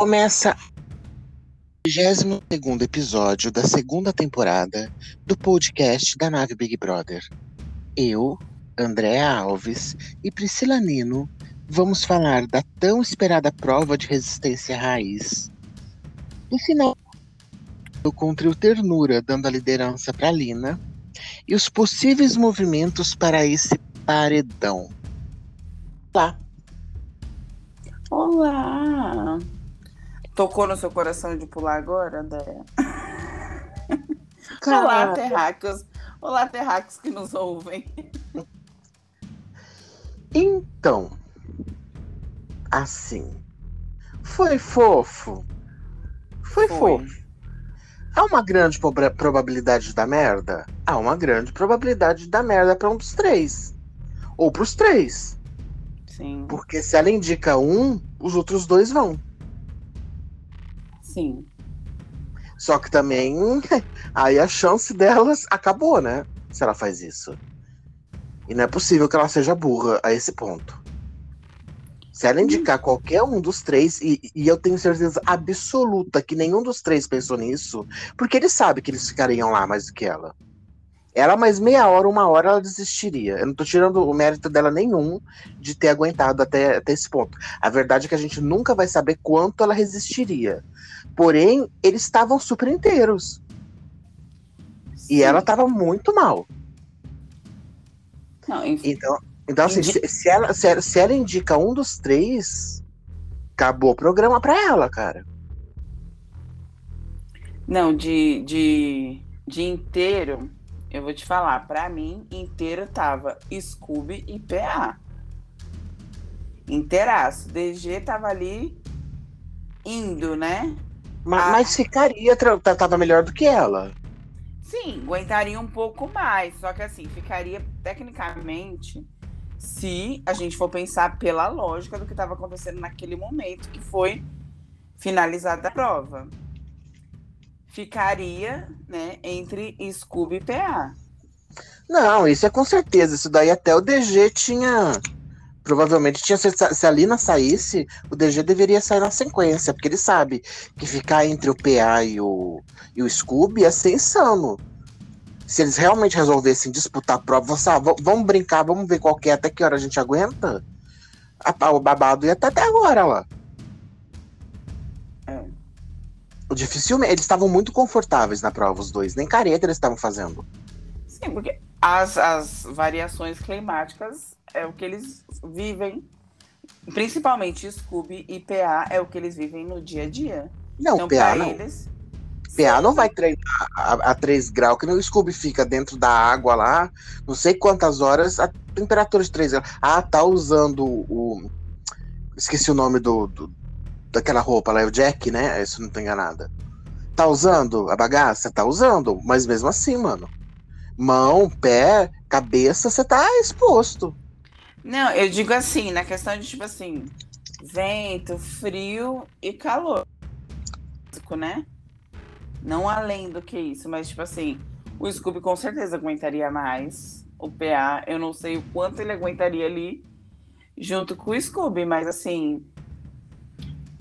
Começa o 22 episódio da segunda temporada do podcast da nave Big Brother. Eu, Andréa Alves e Priscila Nino vamos falar da tão esperada prova de resistência raiz. No final, com o Ternura dando a liderança para Lina e os possíveis movimentos para esse paredão. Lá. Olá! Tocou no seu coração de pular agora, André? Olá, terráqueos. Olá, terráqueos que nos ouvem. Então, assim, foi fofo. Foi, foi. fofo. Há uma grande probabilidade da merda? Há uma grande probabilidade da merda para um dos três. Ou para os três. Sim. Porque se ela indica um, os outros dois vão. Sim. Só que também aí a chance delas acabou, né? Se ela faz isso. E não é possível que ela seja burra a esse ponto. Se ela indicar hum. qualquer um dos três, e, e, eu tenho certeza absoluta que nenhum dos três pensou nisso, porque ele sabe que eles ficariam lá mais do que ela. Ela, mais meia hora, uma hora, ela desistiria. Eu não tô tirando o mérito dela nenhum de ter aguentado até, até esse ponto. A verdade é que a gente nunca vai saber quanto ela resistiria. Porém, eles estavam super inteiros. Sim. E ela tava muito mal. Não. Então, então assim, Indi... se, ela, se, ela, se ela indica um dos três, acabou o programa pra ela, cara. Não, de, de, de inteiro, eu vou te falar, pra mim, inteiro tava Scooby e PA. Inteiraço. DG tava ali indo, né? Mas, a... mas ficaria, tava melhor do que ela. Sim, aguentaria um pouco mais. Só que assim, ficaria tecnicamente, se a gente for pensar pela lógica do que estava acontecendo naquele momento, que foi finalizada a prova. Ficaria, né, entre Scooby e PA. Não, isso é com certeza. Isso daí até o DG tinha. Provavelmente tinha. Se a Lina saísse, o DG deveria sair na sequência, porque ele sabe que ficar entre o PA e o, e o Scooby ia ser insano. Se eles realmente resolvessem disputar a prova, vamos brincar, vamos ver qual é, até que hora a gente aguenta. A, o babado ia até, até agora lá. É. Dificilmente. Eles estavam muito confortáveis na prova, os dois. Nem careta eles estavam fazendo. Sim, porque as, as variações climáticas é o que eles vivem. Principalmente Scooby e PA é o que eles vivem no dia a dia. Não, então, PA não. Eles, PA não vai treinar a, a 3 graus, que no Scooby fica dentro da água lá, não sei quantas horas, a temperatura de 3 graus. Ah, tá usando o. Esqueci o nome do, do daquela roupa lá, é o Jack, né? Se não tô enganada. Tá usando a bagaça? Tá usando, mas mesmo assim, mano. Mão, pé, cabeça, você tá exposto. Não, eu digo assim, na questão de tipo assim, vento, frio e calor. Né? Não além do que isso, mas tipo assim, o Scooby com certeza aguentaria mais. O PA, eu não sei o quanto ele aguentaria ali junto com o Scooby, mas assim,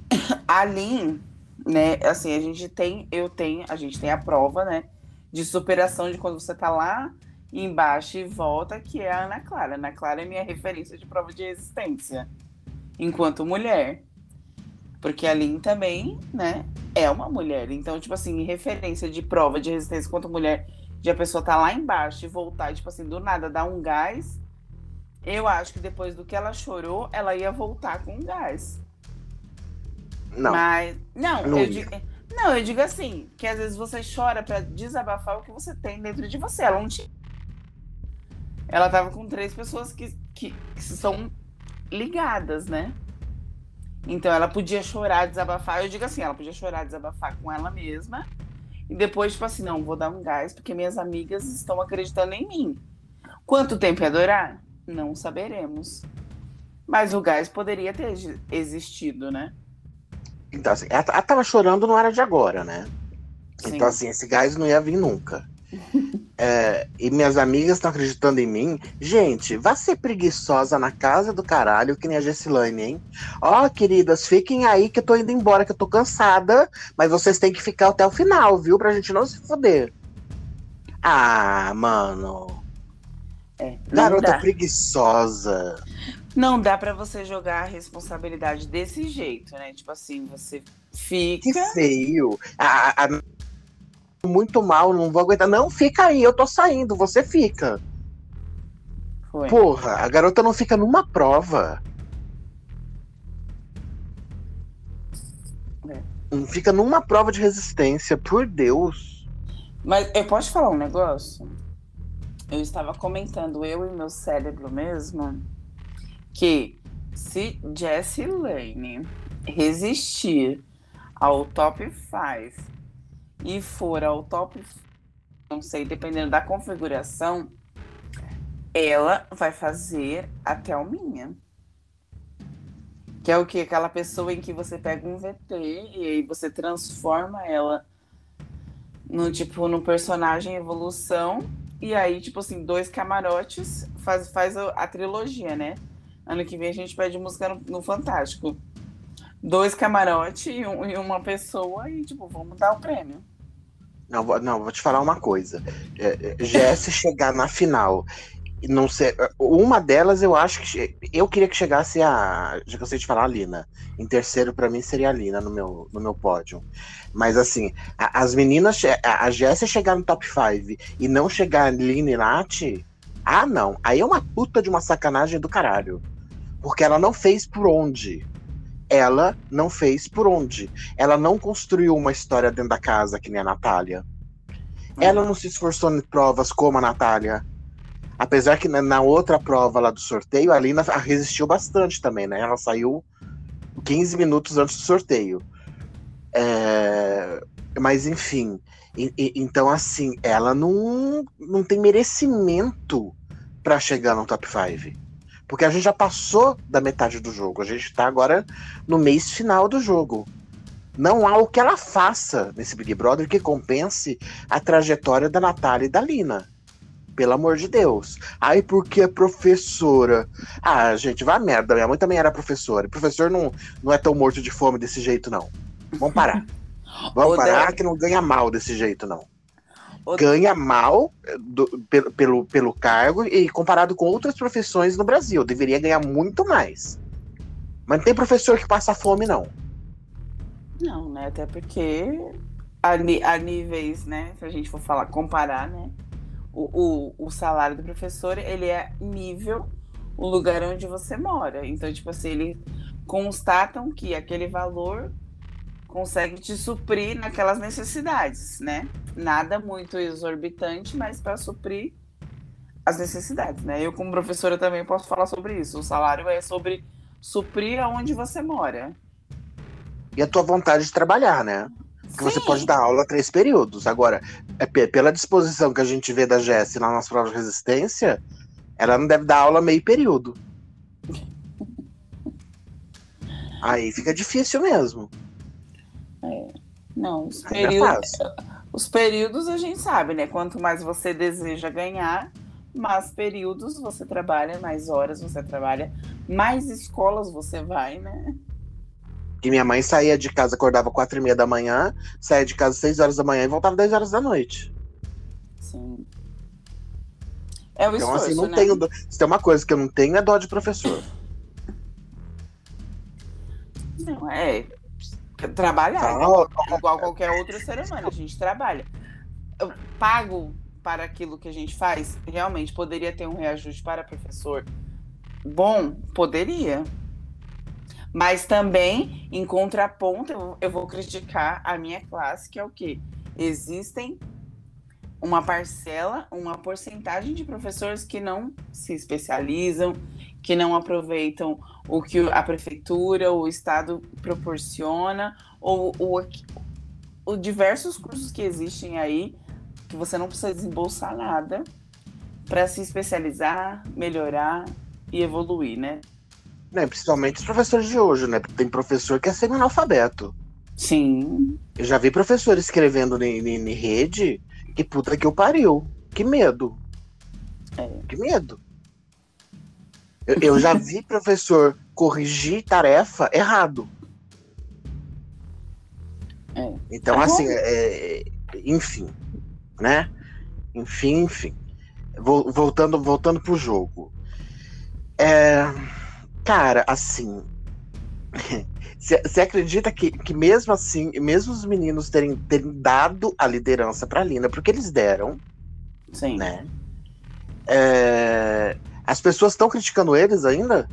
a Lin, né, assim, a gente tem, eu tenho, a gente tem a prova, né, de superação de quando você tá lá embaixo e volta, que é a Ana Clara. Ana Clara é minha referência de prova de resistência enquanto mulher. Porque a Lin também, né, é uma mulher. Então, tipo assim, referência de prova de resistência quanto mulher, de a pessoa tá lá embaixo e voltar, tipo assim, do nada dar um gás. Eu acho que depois do que ela chorou, ela ia voltar com gás. Não. Mas. Não, não eu digo. Não, eu digo assim, que às vezes você chora para desabafar o que você tem dentro de você. Ela não tinha. Ela tava com três pessoas que, que, que são ligadas, né? Então ela podia chorar, desabafar. Eu digo assim, ela podia chorar, desabafar com ela mesma. E depois, tipo assim, não, vou dar um gás, porque minhas amigas estão acreditando em mim. Quanto tempo ia durar? Não saberemos. Mas o gás poderia ter existido, né? Então, assim, ela, ela tava chorando não era de agora, né? Sim. Então, assim, esse gás não ia vir nunca. é, e minhas amigas estão acreditando em mim, gente, vá ser preguiçosa na casa do caralho, que nem a Gessilane, hein? Ó, oh, queridas, fiquem aí que eu tô indo embora, que eu tô cansada, mas vocês têm que ficar até o final, viu? Pra gente não se foder. Ah, mano. É, Garota dá. preguiçosa. Não dá para você jogar a responsabilidade desse jeito, né? Tipo assim, você fica. Que feio. A, a muito mal, não vou aguentar. Não, fica aí, eu tô saindo, você fica. Foi. Porra, a garota não fica numa prova. É. Não fica numa prova de resistência, por Deus. Mas eu posso falar um negócio? Eu estava comentando, eu e meu cérebro mesmo, que se Jessie Lane resistir ao top 5 e for ao top, não sei, dependendo da configuração, ela vai fazer a Thelminha. Que é o que? Aquela pessoa em que você pega um VT e aí você transforma ela no tipo no personagem evolução e aí tipo assim dois camarotes faz, faz a, trilogia né ano que vem a gente pede música no, no Fantástico dois camarotes e, um, e, uma pessoa e, tipo, vamos dar o prêmio. Não, não vou te falar uma coisa. É, é chegar na final. Não sei, uma delas eu acho que eu queria que chegasse a, já cansei de falar a Lina. Em terceiro para mim seria a Lina no meu, no meu pódio. Mas assim, a, as meninas, a, a Jéssica chegar no top 5 e não chegar a Lina e Nath, ah não, aí é uma puta de uma sacanagem do caralho. Porque ela não fez por onde ela não fez por onde. Ela não construiu uma história dentro da casa, que nem a Natália. Uhum. Ela não se esforçou em provas como a Natália. Apesar que na, outra prova lá do sorteio, a Lina resistiu bastante também, né? Ela saiu 15 minutos antes do sorteio. É... Mas enfim. E, e, então, assim, ela não, não tem merecimento para chegar no top 5. Porque a gente já passou da metade do jogo. A gente está agora no mês final do jogo. Não há o que ela faça nesse Big Brother que compense a trajetória da Natália e da Lina. Pelo amor de Deus. Ai, porque é professora. Ah, gente, vai merda. Minha mãe também era professora. professor não, não é tão morto de fome desse jeito, não. Vamos parar. Vamos parar que não ganha mal desse jeito, não ganha mal eh, do, pelo, pelo, pelo cargo e comparado com outras profissões no Brasil. Deveria ganhar muito mais. Mas não tem professor que passa fome, não. Não, né? Até porque a, a níveis, né? Se a gente for falar, comparar, né? O, o, o salário do professor, ele é nível o lugar onde você mora. Então, tipo assim, eles constatam que aquele valor consegue te suprir naquelas necessidades, né? Nada muito exorbitante, mas para suprir as necessidades, né? Eu, como professora, também posso falar sobre isso. O salário é sobre suprir aonde você mora. E a tua vontade de trabalhar, né? Porque você pode dar aula três períodos. Agora, é pela disposição que a gente vê da Jess lá nas provas de resistência, ela não deve dar aula meio período. Aí fica difícil mesmo. É. Não, os períodos, os períodos a gente sabe, né? Quanto mais você deseja ganhar, mais períodos você trabalha, mais horas você trabalha, mais escolas você vai, né? E minha mãe saía de casa, acordava quatro e meia da manhã, saía de casa seis horas da manhã e voltava dez horas da noite. Sim. É o então, esforço, assim, não né? tenho. Se tem uma coisa que eu não tenho, é dó de professor. Não, é. Trabalhar. Ah, igual qualquer outro ser humano. A gente trabalha. Eu pago para aquilo que a gente faz. Realmente, poderia ter um reajuste para professor bom? Poderia. Mas também, em contraponto, eu vou criticar a minha classe, que é o quê? Existem uma parcela, uma porcentagem de professores que não se especializam, que não aproveitam o que a prefeitura, o estado proporciona, ou, ou, ou diversos cursos que existem aí que você não precisa desembolsar nada para se especializar, melhorar e evoluir, né? É, principalmente os professores de hoje, né? Tem professor que é semi-analfabeto. Sim. Eu já vi professor escrevendo em rede que puta que o pariu. Que medo. É. Que medo. Eu, eu já vi professor corrigir tarefa errado. É. Então, Tá assim, é, enfim, né? Enfim, enfim. Vol- Voltando, voltando pro jogo. É, cara, assim. Você acredita que, que mesmo assim, mesmo os meninos terem, terem dado a liderança pra Lina, porque eles deram, Sim. né? É, as pessoas estão criticando eles ainda?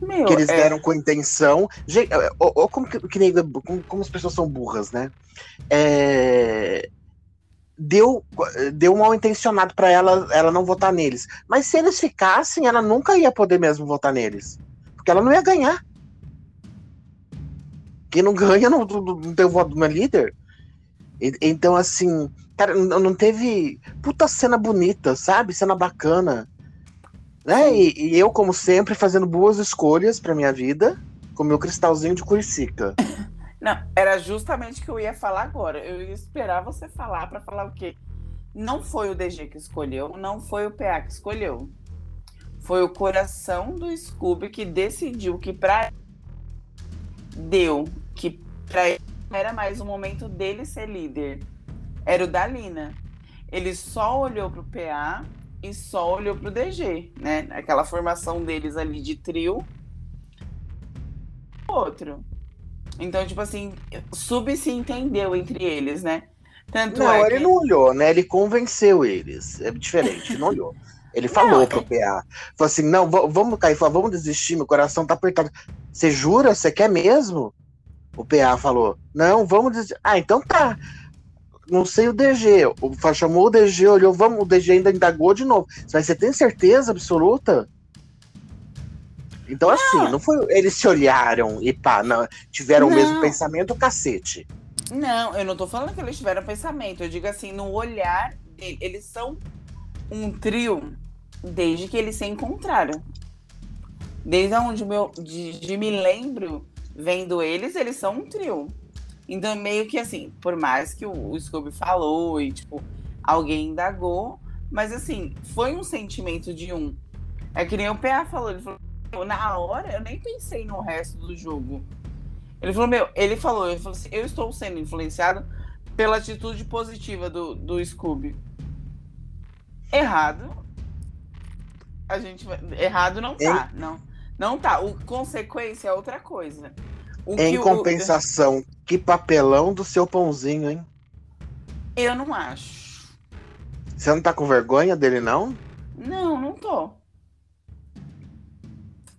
Meu, que eles é, deram com intenção. Gente, é, ó, ó, como, que, que nem- como, como as pessoas são burras, né? É, deu, deu mal intencionado pra ela, ela não votar neles. Mas se eles ficassem, ela nunca ia poder mesmo votar neles. Porque ela não ia ganhar. Quem não ganha não, não, tem o voto do meu líder. Então, assim, cara, não teve. Puta cena bonita, sabe? Cena bacana. Né? E, e eu, como sempre, fazendo boas escolhas pra minha vida, com meu cristalzinho de curicica. Não, era justamente o que eu ia falar agora. Eu ia esperar você falar pra falar o quê? Não foi o DG que escolheu, não foi o PA que escolheu. Foi o coração do Scooby que decidiu que pra deu que pra ele era mais o momento dele ser líder. Era o da Lina. Ele só olhou pro PA e só olhou pro DG, né? Aquela formação deles ali de trio. Outro. Então, tipo assim, sub se entendeu entre eles, né? Tanto Não, é ele que... não olhou, né? Ele convenceu eles. É diferente, não olhou. Ele falou Não, pro é- PA. Falou assim: não, va- vamos cair fora, vamos desistir, meu coração tá apertado. Você jura? Você quer mesmo? O PA falou: não, vamos desistir. Ah, então tá. Não sei o DG. O chamou o DG, olhou, vamos, o DG ainda indagou de novo. Mas você tem certeza absoluta? Então, assim, não foi. Eles se olharam e pá, não, tiveram o mesmo Não. pensamento, cacete. Não, eu não tô falando que eles tiveram pensamento. Eu digo assim, no olhar dele. Eles são um trio desde que eles se encontraram. Desde onde meu, de, de me lembro vendo eles, eles são um trio. Então, meio que assim, por mais que o, o Scooby falou e, tipo, alguém indagou, mas assim, foi um sentimento de um. É que nem o PA falou, ele falou, "Eu, na hora eu nem pensei no resto do jogo. Ele falou, meu, ele falou, ele falou assim, eu estou sendo influenciado pela atitude positiva do, do Scooby. Errado. A gente. Errado não tá. Não, não tá. O consequência é outra coisa. O Em que o- compensação, que papelão do seu pãozinho, hein? eu não acho. Você não tá com vergonha dele, não? Não, não tô.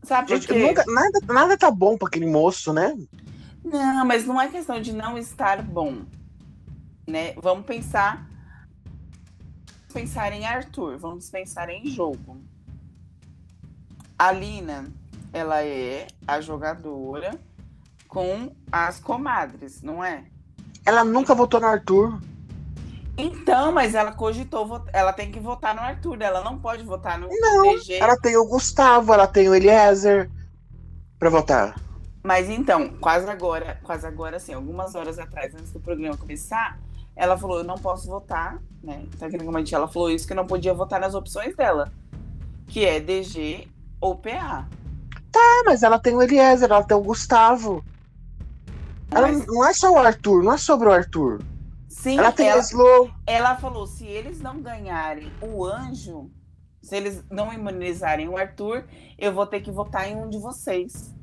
Sabe por Gente, quê? nunca- nada, nada tá bom pra aquele moço, né? Não, mas não é questão de não estar bom. Né? Vamos pensar. Vamos pensar em Arthur, vamos pensar em jogo. A Lina, ela é a jogadora com as comadres, não é? Ela nunca votou no Arthur. Então, mas ela cogitou, ela tem que votar no Arthur, ela não pode votar no Não, DG. Ela tem o Gustavo, ela tem o Eliezer pra votar. Mas então, quase agora, quase agora, assim, algumas horas atrás, antes do programa começar, ela falou, eu não posso votar, né? Tecnicamente ela falou isso, que não podia votar nas opções dela. Que é DG ou PA. Ah, mas ela tem o Eliezer, ela tem o Gustavo. Ela Mas- não é só o Arthur, não é sobre o Arthur. sim, ela tem ela, Slow. ela falou, se eles não ganharem o anjo, se eles não imunizarem o Arthur, eu vou ter que votar em um de vocês.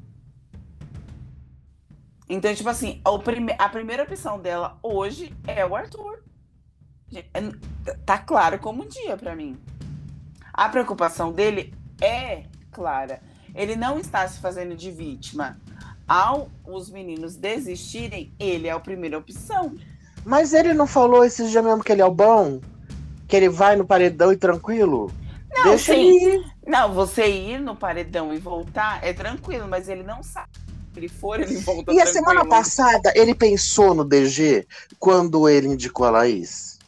Então, tipo assim, o prime- a primeira opção dela hoje é o Arthur. É- Tá claro como um dia pra mim. A preocupação dele é clara. Ele não está se fazendo de vítima. Ao os meninos desistirem, ele é a primeira opção. Mas ele não falou esses dias mesmo que ele é o bom? Que ele vai no paredão e tranquilo? Não, Deixa ele ir. Não, você ir no paredão e voltar é tranquilo, mas ele não sabe. Ele for, ele volta E a tranquilo. semana passada, ele pensou no DG quando ele indicou a Laís?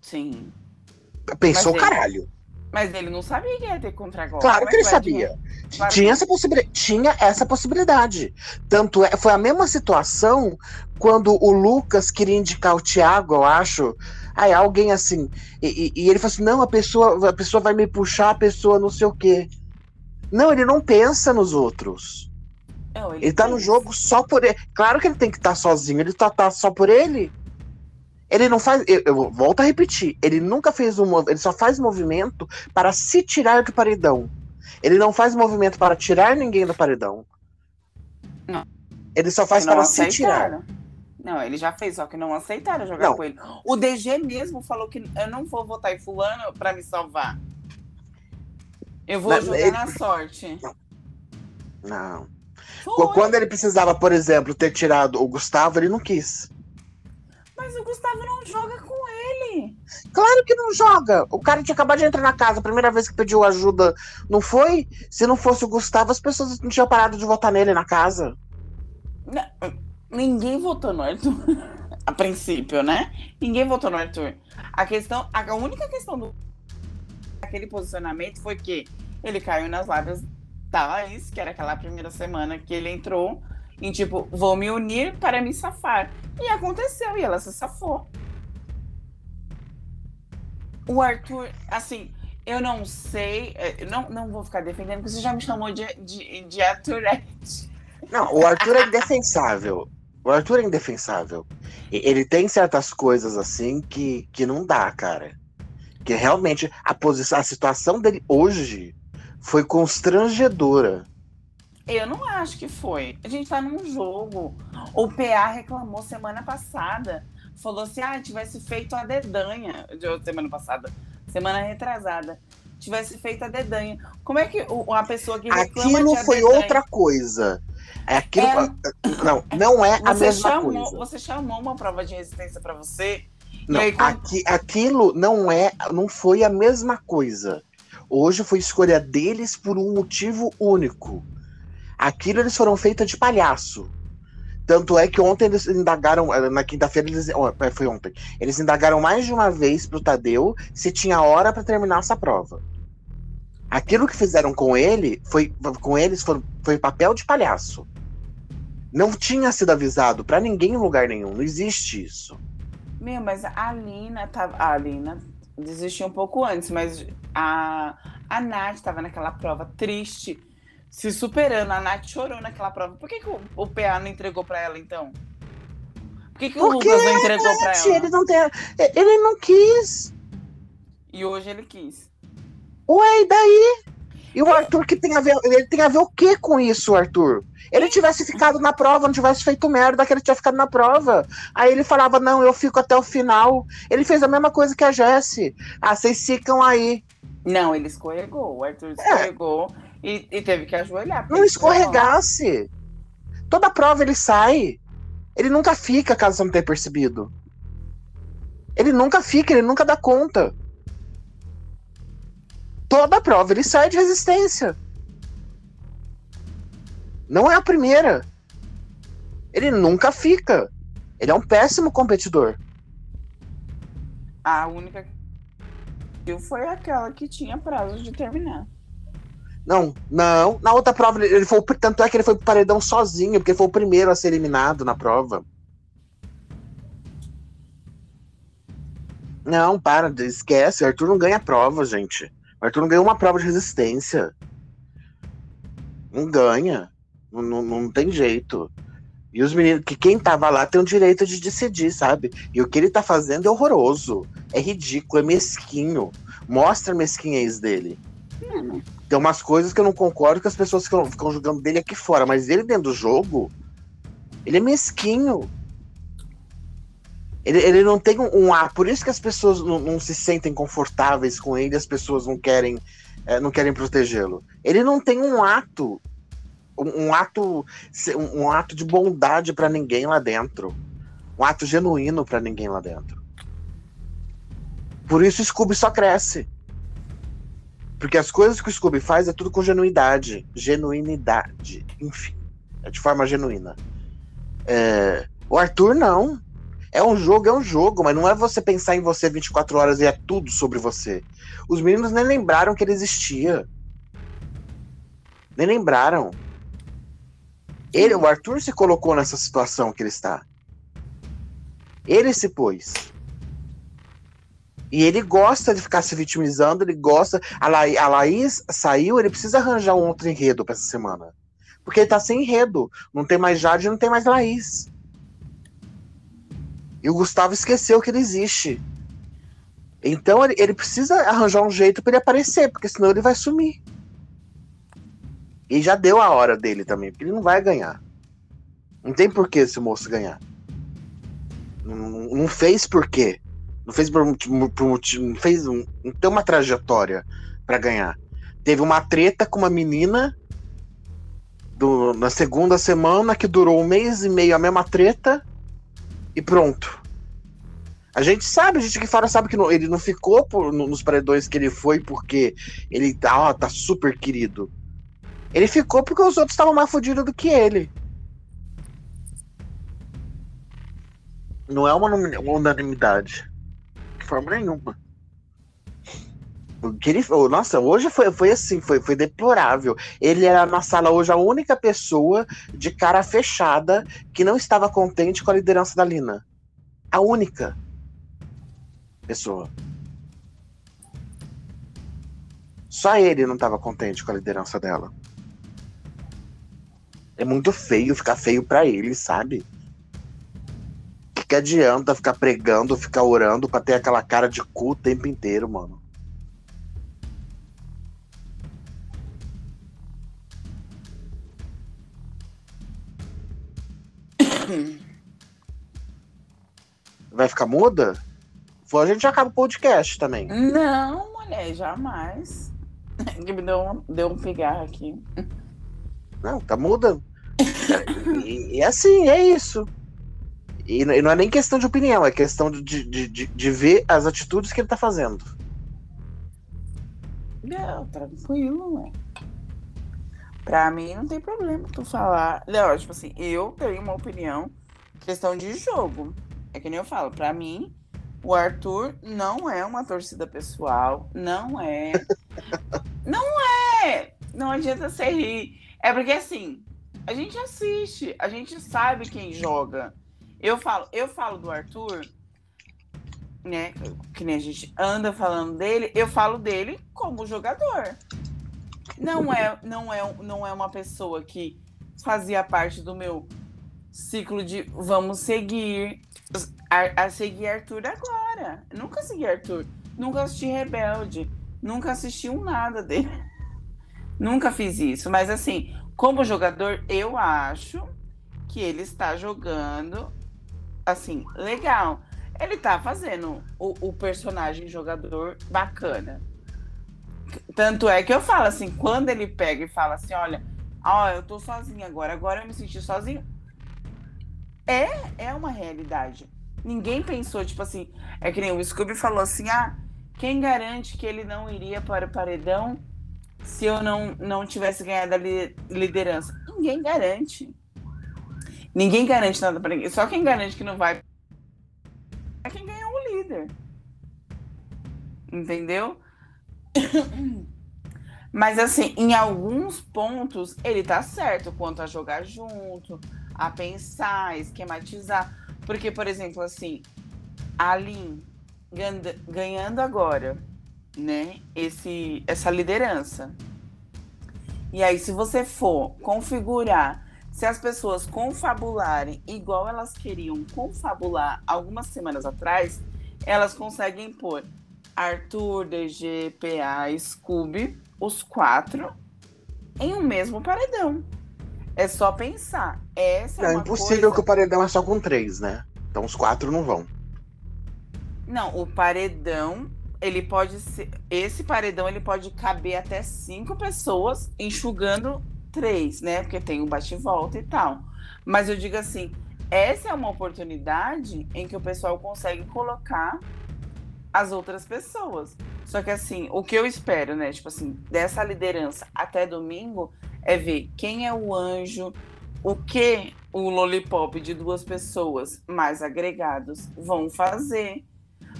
Sim. Pensou Mas caralho. Mas ele não sabia que ia ter contragolpe. Claro que é ele sabia. Claro tinha, que- essa possibilidade, tinha essa possibilidade. Tanto é, foi a mesma situação quando o Lucas queria indicar o Thiago, eu acho. Aí alguém assim. E, e- e ele falou assim: não, a pessoa, a pessoa vai me puxar, a pessoa não sei o quê. Não, ele não pensa nos outros. Não, Ele tá no pensa. jogo só por ele. Claro que ele tem que estar sozinho, ele tá, tá só por ele. Ele não faz. Eu, eu volto a repetir. Ele nunca fez um Ele só faz movimento para se tirar do paredão. Ele não faz movimento para tirar ninguém do paredão. Não. Ele só faz não para se tirar. aceitaram. Não, ele já fez, só que não aceitaram jogar Não. com ele. O DG mesmo falou que eu não vou votar em fulano pra me salvar. Eu vou Mas jogar ele- na sorte. Não. Foi. Quando ele precisava, por exemplo, ter tirado o Gustavo, ele não quis. Gustavo não joga com ele. Claro que não joga. O cara tinha acabado de entrar na casa, a primeira vez que pediu ajuda, não foi? Se não fosse o Gustavo, as pessoas não tinham parado de votar nele na casa. Ninguém votou no Arthur. A princípio, né? Ninguém votou no Arthur. A questão, a única questão do aquele posicionamento foi que ele caiu nas lábias da Laís, que era aquela primeira semana que ele entrou, em tipo, vou me unir para me safar. E aconteceu, e ela se safou. O Arthur, assim, eu não sei, eh, não, não vou ficar defendendo, porque você já me chamou de, de, de Arthurete. Não, o Arthur é indefensável. O Arthur é indefensável. Ele tem certas coisas assim que, que não dá, cara. Que realmente a posição, a situação dele hoje foi constrangedora. Eu não acho que foi. A gente tá num jogo. O PA reclamou semana passada. Falou assim: ah, tivesse feito a dedanha. De semana passada. Semana retrasada. Tivesse feito a dedanha. Como é que o- a pessoa que reclama Aquilo de foi dedanha- outra coisa. É Aquilo, É- não, não é a Você mesma chamou, coisa. você chamou uma prova de resistência pra você. Não, aí, quando- aqui- aquilo não é, não foi a mesma coisa. Hoje foi escolha deles por um motivo único. Aquilo eles foram feitos de palhaço. Tanto é que ontem eles indagaram, eh, na quinta-feira, eles, eh, foi ontem, eles indagaram mais de uma vez pro Tadeu se tinha hora para terminar essa prova. Aquilo que fizeram com ele foi com eles foi, foi papel de palhaço. Não tinha sido avisado para ninguém em lugar nenhum, não existe isso. Meu, mas a Alina tava. A Alina desistiu um pouco antes, mas a, a Nath tava naquela prova triste, se superando. A Nath chorou naquela prova. Por que, que o, o PA não entregou pra ela, então? Por que, que o Porque, Lucas não entregou pra Gente, ela? ele não tem, ele não quis. E hoje ele quis. Ué, e daí? E o Arthur que tem a ver, ele tem a ver o que com isso, Arthur? Ele tivesse ficado na prova, não tivesse feito merda, que ele tinha ficado na prova. Aí ele falava, não, eu fico até o final. Ele fez a mesma coisa que a Jessie. Ah, vocês ficam aí. Não, ele escorregou. O Arthur escorregou e, e teve que ajoelhar. Não escorregasse. Toda prova ele sai. Ele nunca fica, caso você não tenha percebido. Ele nunca fica, ele nunca dá conta. Toda prova ele sai de resistência. Não é a primeira. Ele nunca fica. Ele é um péssimo competidor. A única que foi aquela que tinha prazo de terminar. Não, não. Na outra prova, ele foi. Tanto é que ele foi pro paredão sozinho, porque foi o primeiro a ser eliminado na prova. Não, para, esquece. O Arthur não ganha prova, gente. O Arthur não ganhou uma prova de resistência. Não ganha. Não, não, não tem jeito. E os meninos, que quem tava lá tem o direito de decidir, sabe? E o que ele tá fazendo é horroroso. É ridículo, é mesquinho. Mostra a mesquinhez dele. Tem umas coisas que eu não concordo que as pessoas ficam, ficam julgando dele aqui fora, mas ele dentro do jogo, ele é mesquinho. Ele, ele não tem um, um ar, por isso que as pessoas não, não se sentem confortáveis com ele, as pessoas não querem, eh, não querem protegê-lo. Ele não tem um ato, um, um ato, um, ato de bondade pra ninguém lá dentro, um ato genuíno pra ninguém lá dentro. Por isso o Scooby só cresce. Porque as coisas que o Scooby faz é tudo com genuidade. Genuinidade. Enfim. É de forma genuína. É, O Arthur não. É um jogo, é um jogo, mas não é você pensar em você 24 horas e é tudo sobre você. Os meninos nem lembraram que ele existia. Nem lembraram. Ele, o Arthur se colocou nessa situação que ele está. Ele se pôs. E ele gosta de ficar se vitimizando, ele gosta. A, La, a Laís saiu, ele precisa arranjar um outro enredo para essa semana. Porque ele tá sem enredo. Não tem mais Jade, não tem mais Laís. E o Gustavo esqueceu que ele existe. Então ele, ele precisa arranjar um jeito para ele aparecer, porque senão ele vai sumir. E já deu a hora dele também, porque ele não vai ganhar. Não tem por que esse moço ganhar. Não, não fez por quê. Não fez por, por. Não fez. Não tem uma trajetória para ganhar. Teve uma treta com uma menina do, na segunda semana que durou um mês e meio a mesma treta e pronto. A gente sabe, a gente que fala sabe que não, ele não ficou por, no, nos paredões que ele foi porque ele tá, ó, tá super querido. Ele ficou porque os outros estavam mais fodidos do que ele. Não é uma unanimidade. Forma nenhuma. Que ele, nossa, hoje foi, foi assim, foi, foi deplorável. Ele era na sala hoje a única pessoa de cara fechada que não estava contente com a liderança da Lina. A única pessoa. Só ele não estava contente com a liderança dela. É muito feio ficar feio para ele, sabe? Que, adianta ficar pregando, ficar orando pra ter aquela cara de cu o tempo inteiro, mano? Vai ficar muda? A gente já acaba o podcast também. Não, mulher, jamais. Que me deu um, deu um pigarro aqui. Não, tá muda. e, e assim, é isso. E, e, não é nem questão de opinião, é questão de, de, de, de ver as atitudes que ele tá fazendo. Não, tranquilo, né? Pra mim não tem problema tu falar. Não, tipo assim, eu tenho uma opinião, questão de jogo. É que nem eu falo, pra mim, o Arthur não é uma torcida pessoal, não é. não é! Não adianta você rir. É porque assim, a gente assiste, a gente sabe quem joga. Eu falo, eu falo do Arthur, né? Que nem a gente anda falando dele, eu falo dele como jogador não é, não é, não é uma pessoa que fazia parte do meu ciclo de vamos seguir a, a seguir Arthur agora. nunca segui Arthur, nunca assisti Rebelde, nunca assisti um nada dele. nunca fiz isso, mas assim, como jogador, eu acho que ele está jogando assim, legal. Ele tá fazendo o, o personagem jogador bacana. Tanto é que eu falo assim, quando ele pega e fala assim, olha, ó, eu tô sozinho agora, agora eu me senti sozinho. É, é uma realidade. Ninguém pensou, tipo assim, é que nem o Scooby falou assim, ah, quem garante que ele não iria para o paredão se eu não, não tivesse ganhado a li liderança? Ninguém garante. Ninguém garante nada para ninguém. Só quem garante que não vai é quem ganhou o líder. Entendeu? Mas assim, em alguns pontos ele tá certo quanto a jogar junto, a pensar, a esquematizar. Porque, por exemplo, assim, a Lin ganhando agora, né, esse, essa liderança. E aí, se você for configurar, se as pessoas confabularem igual elas queriam confabular algumas semanas atrás, elas conseguem pôr Arthur, DG, PA, Scooby, os quatro em um mesmo paredão. É só pensar. Essa é, é impossível coisa... que o paredão é só com três, né? Então os quatro não vão. Não, o paredão, ele pode ser. Esse paredão ele pode caber até cinco pessoas enxugando três, né? Porque tem o bate-volta e tal. Mas eu digo assim, essa é uma oportunidade em que o pessoal consegue colocar as outras pessoas. Só que assim, o que eu espero, né, tipo assim, dessa liderança até domingo é ver quem é o anjo, o que o lollipop de duas pessoas mais agregados vão fazer.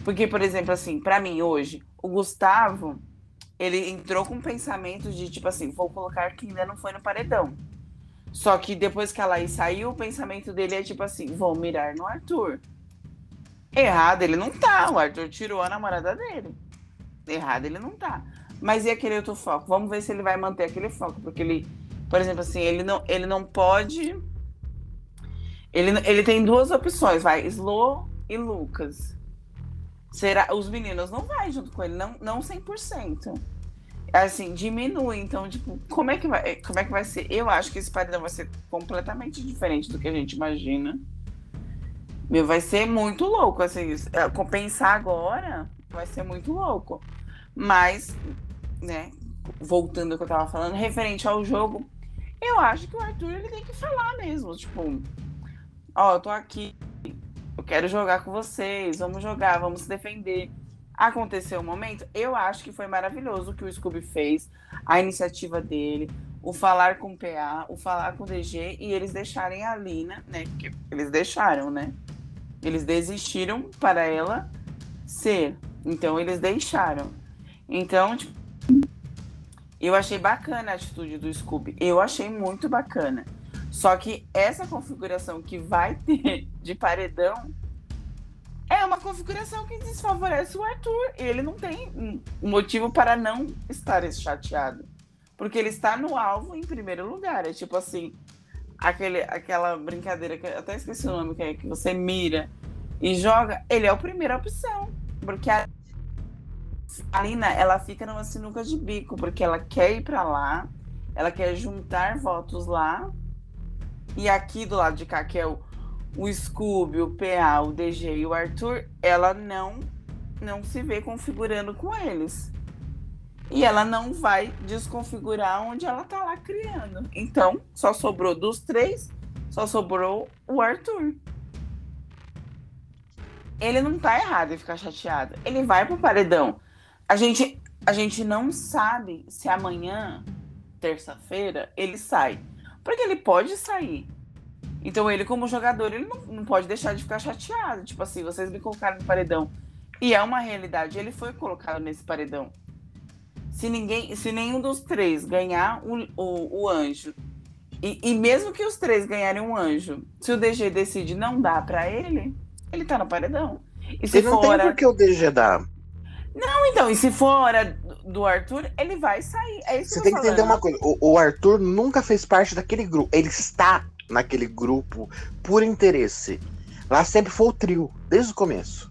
Porque, por exemplo, assim, para mim hoje, o Gustavo, ele entrou com um pensamento de tipo assim, vou colocar que ainda não foi no paredão. Só que depois que a Laís saiu, o pensamento dele é tipo assim, vou mirar no Arthur. Errado ele não tá, o Arthur tirou a namorada dele. Errado ele não tá. Mas e aquele outro foco? Vamos ver se ele vai manter aquele foco, porque ele, por exemplo, assim, ele não, ele não pode ele, ele tem duas opções, vai, Slow e Lucas. Será, os meninos não vai junto com ele, não, não 100%. Assim, diminui, então, tipo, como é que vai, como é que vai ser? Eu acho que esse paredão vai ser completamente diferente do que a gente imagina. Meu, vai ser muito louco, assim, é, compensar agora vai ser muito louco. Mas, né, voltando ao que eu tava falando, referente ao jogo, eu acho que o Arthur ele tem que falar mesmo, tipo, Ó, eu tô aqui, eu quero jogar com vocês, vamos jogar, vamos se defender. Aconteceu um momento, eu acho que foi maravilhoso o que o Scooby fez, a iniciativa dele, o falar com o PA, o falar com o DG e eles deixarem a Lina, né? Porque eles deixaram, né? Eles desistiram para ela ser. Então eles deixaram. Então, tipo, eu achei bacana a atitude do Scooby. Eu achei muito bacana. Só que essa configuração que vai ter de paredão é uma configuração que desfavorece o Arthur. Ele não tem motivo para não estar chateado. Porque ele está no alvo em primeiro lugar. É tipo assim, aquele, aquela brincadeira que eu até esqueci o nome, que é que você mira e joga. Ele é a primeira opção. Porque a, a Lina, ela fica numa sinuca de bico, porque ela quer ir para lá, ela quer juntar votos lá e aqui do lado de cá, que é o, o Scooby, o PA, o DG e o Arthur, ela não, não se vê configurando com eles. E ela não vai desconfigurar onde ela tá lá criando. Então, só sobrou dos três, só sobrou o Arthur. Ele não tá errado em ficar chateado. Ele vai pro paredão. A gente, a gente não sabe se amanhã, terça-feira, ele sai. Porque ele pode sair. Então ele, como jogador, ele não, não pode deixar de ficar chateado. Tipo assim, vocês me colocaram no paredão. E é uma realidade, ele foi colocado nesse paredão. Se ninguém, se nenhum dos três ganhar o, o, o anjo, e, e, mesmo que os três ganharem um anjo, se o DG decide não dar para ele, ele tá no paredão. E se não for tem por que o DG dar. Não, então, e se for hora do Arthur, ele vai sair. É Você tem que entender uma coisa: o, o, Arthur nunca fez parte daquele grupo. Ele está naquele grupo por interesse. Lá sempre foi o trio, desde o começo.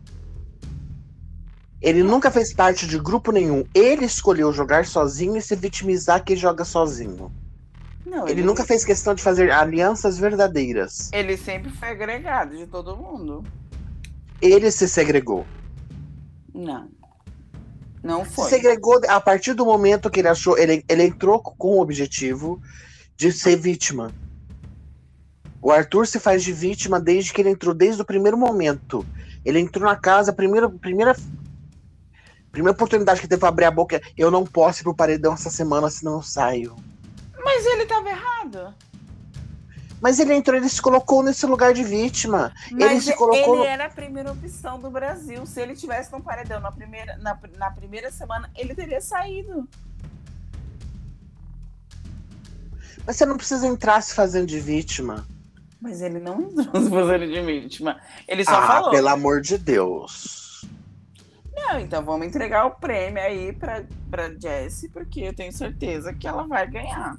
Ele nunca fez parte de grupo nenhum. Ele escolheu jogar sozinho e se vitimizar que joga sozinho. Não, ele, ele nunca fez questão de fazer alianças verdadeiras. Ele sempre foi agregado de todo mundo. Ele se segregou. Não. Não foi. Se segregou a partir do momento que ele achou. Ele, ele entrou com o objetivo de ser vítima. O Arthur se faz de vítima desde que ele entrou, desde o primeiro momento. Ele entrou na casa, a primeira, primeira, primeira oportunidade que teve pra abrir a boca. Eu não posso ir pro paredão essa semana, senão eu saio. Mas ele tava errado. Mas ele entrou, ele se colocou nesse lugar de vítima. Mas ele se colocou. Ele era a primeira opção do Brasil. Se ele tivesse no paredão na primeira, na, na primeira semana, ele teria saído. Mas você não precisa entrar se fazendo de vítima. Mas ele não entrou se fazendo de vítima. Ele só ah, falou. Pelo amor de Deus. Não, então vamos entregar o prêmio aí pra, pra Jessie, porque eu tenho certeza que ela vai ganhar.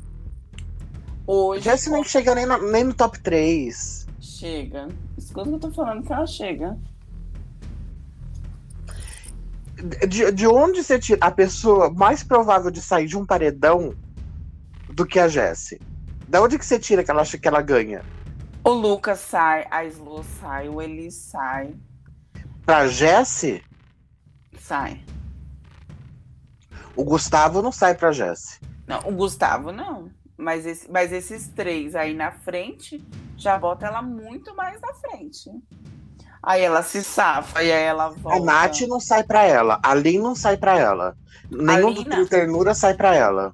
Hoje. Jessie nem chega nem no, nem no top 3. Chega. Escuta o que eu tô falando, que ela chega. De, de onde você tira a pessoa mais provável de sair de um paredão do que a Jessie? Da onde que você tira que ela acha que ela ganha? O Lucas sai, a Slo sai, o Eli sai. Pra Jesse? Sai. O Gustavo não sai pra Jesse. Não, o Gustavo não. Mas, esse, mas esses três aí na frente já bota ela muito mais na frente. Aí ela se safa e aí ela volta. A Nath não sai pra ela. A Lin não sai pra ela. Nenhum do Trio Ternura sai pra ela.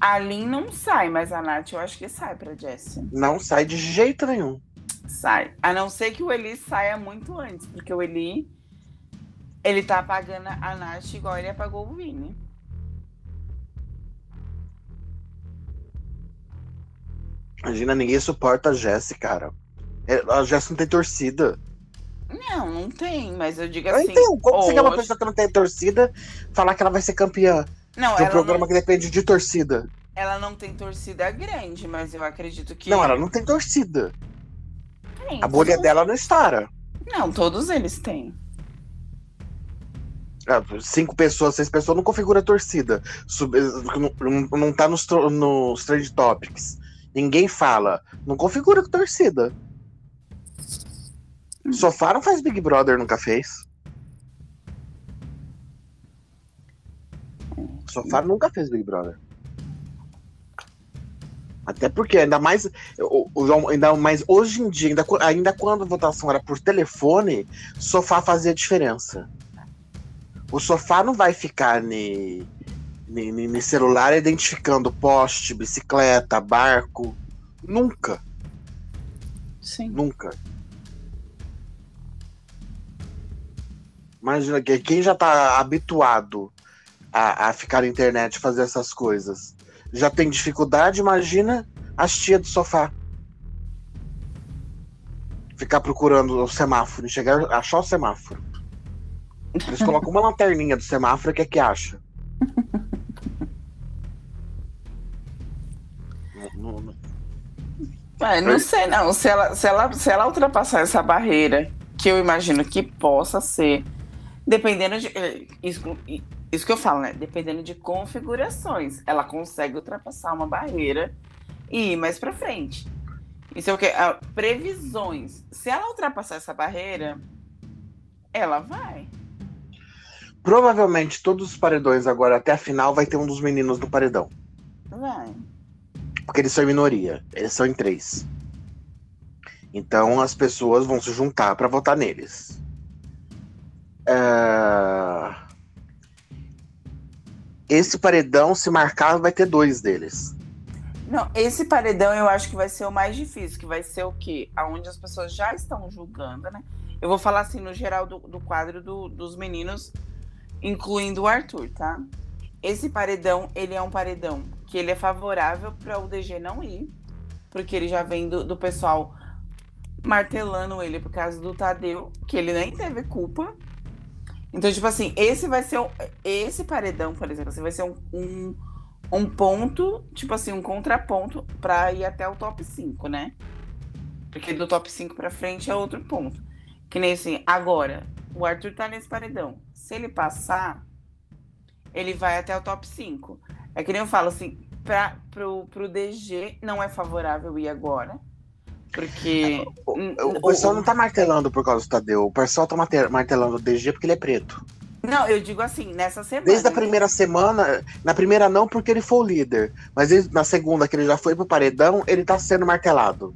A Lin não sai, mas a Nath eu acho que sai pra Jessie. Não sai de jeito nenhum. Sai. A não ser que o Eli saia muito antes, porque o Eli. Ele tá apagando a Nath igual ele apagou o Vini. Imagina, ninguém suporta a Jessie, cara. É, A Jessie não tem torcida. Não, não tem, mas eu digo Eu assim. entendo. Como você quer uma hoje- pessoa que não tem torcida falar que ela vai ser campeã Não, de um programa não, que depende de torcida? ela não tem torcida grande, mas eu acredito que. Não, ela não tem torcida. tem. A bolha dela não estoura. Não, todos eles têm. Ah, Cinco pessoas, seis pessoas não configura torcida. Sub- Não, não- tá nos, nos trade topics. Ninguém fala. Não configura torcida. Sofá não faz Big Brother, nunca fez. Sofá nunca fez Big Brother. Até porque, ainda mais, ainda mais hoje em dia, ainda, ainda quando a votação era por telefone, sofá fazia diferença. O sofá não vai ficar ne, ne, ne- ne celular identificando poste, bicicleta, barco. Nunca, Sim. nunca. Imagina que quem já tá habituado a, a ficar na internet fazer essas coisas já tem dificuldade, imagina as tia do sofá. Ficar procurando o semáforo, e chegar achar o semáforo. Eles colocam uma lanterninha do semáforo, o que é que acha? É, não sei não. Se ela, se, ela, se ela ultrapassar essa barreira, que eu imagino que possa ser, dependendo de. é, Isso, isso que eu falo, né? Dependendo de configurações, ela consegue ultrapassar uma barreira e ir mais pra frente. Isso é o que? Ah, previsões. Se ela ultrapassar essa barreira, ela vai. Provavelmente todos os paredões agora até a final vai ter um dos meninos no paredão. Vai. Porque eles são minoria. Eles são em três. Então as pessoas vão se juntar para votar neles. É, Esse paredão, se marcar, vai ter dois deles. Não, esse paredão eu acho que vai ser o mais difícil, que vai ser o quê? Aonde as pessoas já estão julgando, né? Eu vou falar assim, no geral, do, do quadro do- dos meninos, incluindo o Arthur, tá? Esse paredão, ele é um paredão que ele é favorável para o DG não ir, porque ele já vem do, do pessoal martelando ele por causa do Tadeu, que ele nem teve culpa. Então, tipo assim, esse vai ser. um- esse paredão, por exemplo, assim, vai ser um, um, um ponto, tipo assim, um contraponto pra ir até o top 5, né? Porque do top 5 pra frente é outro ponto. Que nem assim, agora, o Arthur tá nesse paredão. Se ele passar, ele vai até o top 5. É que nem eu falo assim, pra, pro, pro DG não é favorável ir agora. Porque. O, Hum, o o- pessoal não tá martelando por causa do Tadeu. O pessoal tá martelando o DG porque ele é preto. Não, eu digo assim, nessa semana. Desde a primeira semana, na primeira não porque ele foi o líder, mas ele- na segunda que ele já foi pro paredão, ele tá sendo martelado.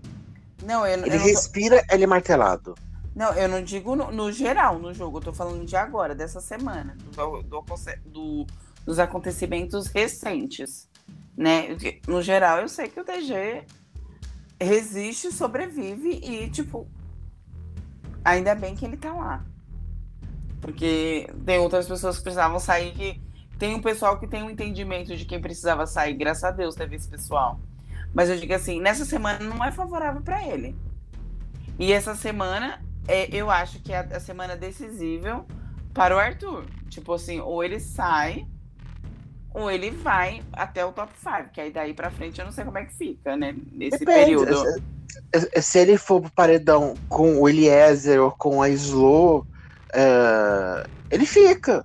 Não, eu, eu Ele tô- respira, ele é martelado. Não, eu não digo no, no geral no jogo, eu tô falando de agora, dessa semana, do- do do- dos acontecimentos recentes, né? No geral, eu sei que o DG resiste, sobrevive e, tipo, ainda bem que ele tá lá. Porque tem outras pessoas que precisavam sair que. Tem um pessoal que tem um entendimento de quem precisava sair, graças a Deus teve esse pessoal. Mas eu digo assim, nessa semana não é favorável pra ele. E essa semana, é, eu acho que é a, a semana decisiva para o Arthur. Tipo assim, ou ele sai, ou ele vai até o top 5. Que aí daí pra frente eu não sei como é que fica, né? Nesse Depende. período. Se- ele for pro paredão com o Eliezer ou com a Slo, é, ele fica.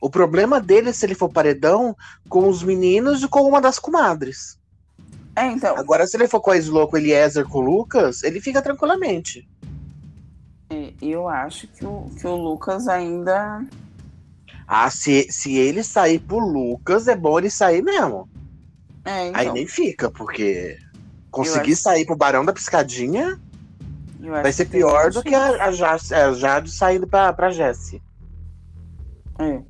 O problema dele é se ele for paredão com os meninos e com uma das comadres. É, então, Agora, se ele for com a Slo, com o Eliezer, com o Lucas, ele fica tranquilamente. é, eu acho que o, que o Lucas ainda. Ah, se, se ele sair pro Lucas, é bom ele sair mesmo. É, então, Aí nem fica, porque conseguir acho- sair pro Barão da Piscadinha vai ser pior do que a, a, Jade, a Jade saindo pra, pra Jessie. É.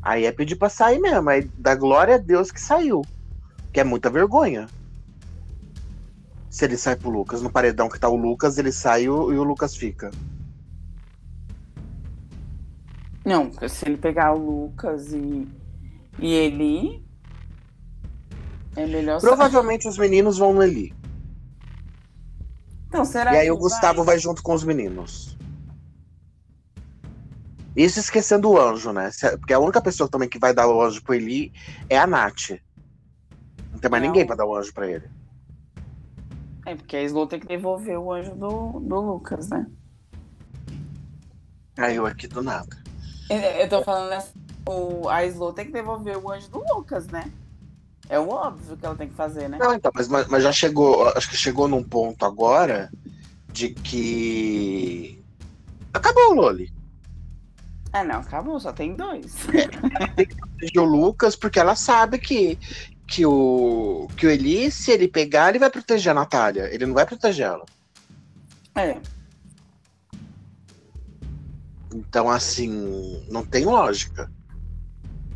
Aí é pedir pra sair mesmo. Aí dá glória a Deus que saiu. Que é muita vergonha. Se ele sai pro Lucas, no paredão que tá o Lucas, ele sai e o, e o Lucas fica. Não, se ele pegar o Lucas e, e ele. É melhor Provavelmente os meninos vão no Eli. Então, será E aí o Gustavo vai junto com os meninos. Isso esquecendo o anjo, né? Se- Porque a única pessoa também que vai dar o anjo pro Eli é a Nath. Não tem mais Não. ninguém pra dar o anjo pra ele. É, porque a Slow tem que devolver o anjo do, do Lucas, né? Aí eu aqui do nada. Eu- Eu tô falando nessa. O, a Slow tem que devolver o anjo do Lucas, né? É o óbvio que ela tem que fazer, né? Não, então, mas, mas já chegou, acho que chegou num ponto agora de que. Acabou o Loli. Ah, não, acabou, só tem dois. proteger o Lucas porque ela sabe que, que, o, que o Eli, se ele pegar, ele vai proteger a Natália. Ele não vai proteger ela. É. Então, assim, não tem lógica.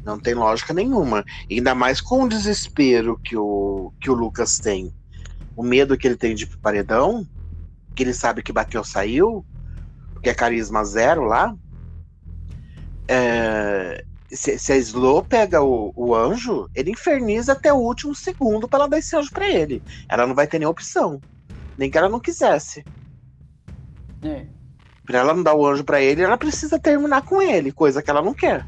Não tem lógica nenhuma. Ainda mais com o desespero que o, que o Lucas tem. O medo que ele tem de paredão, que ele sabe que bateu saiu, porque é carisma zero lá. É, se, se a Slow pega o, o anjo, ele inferniza até o último segundo pra ela dar esse anjo pra ele. Ela não vai ter nem opção. Nem que ela não quisesse. É. Pra ela não dar o anjo pra ele, ela precisa terminar com ele, coisa que ela não quer.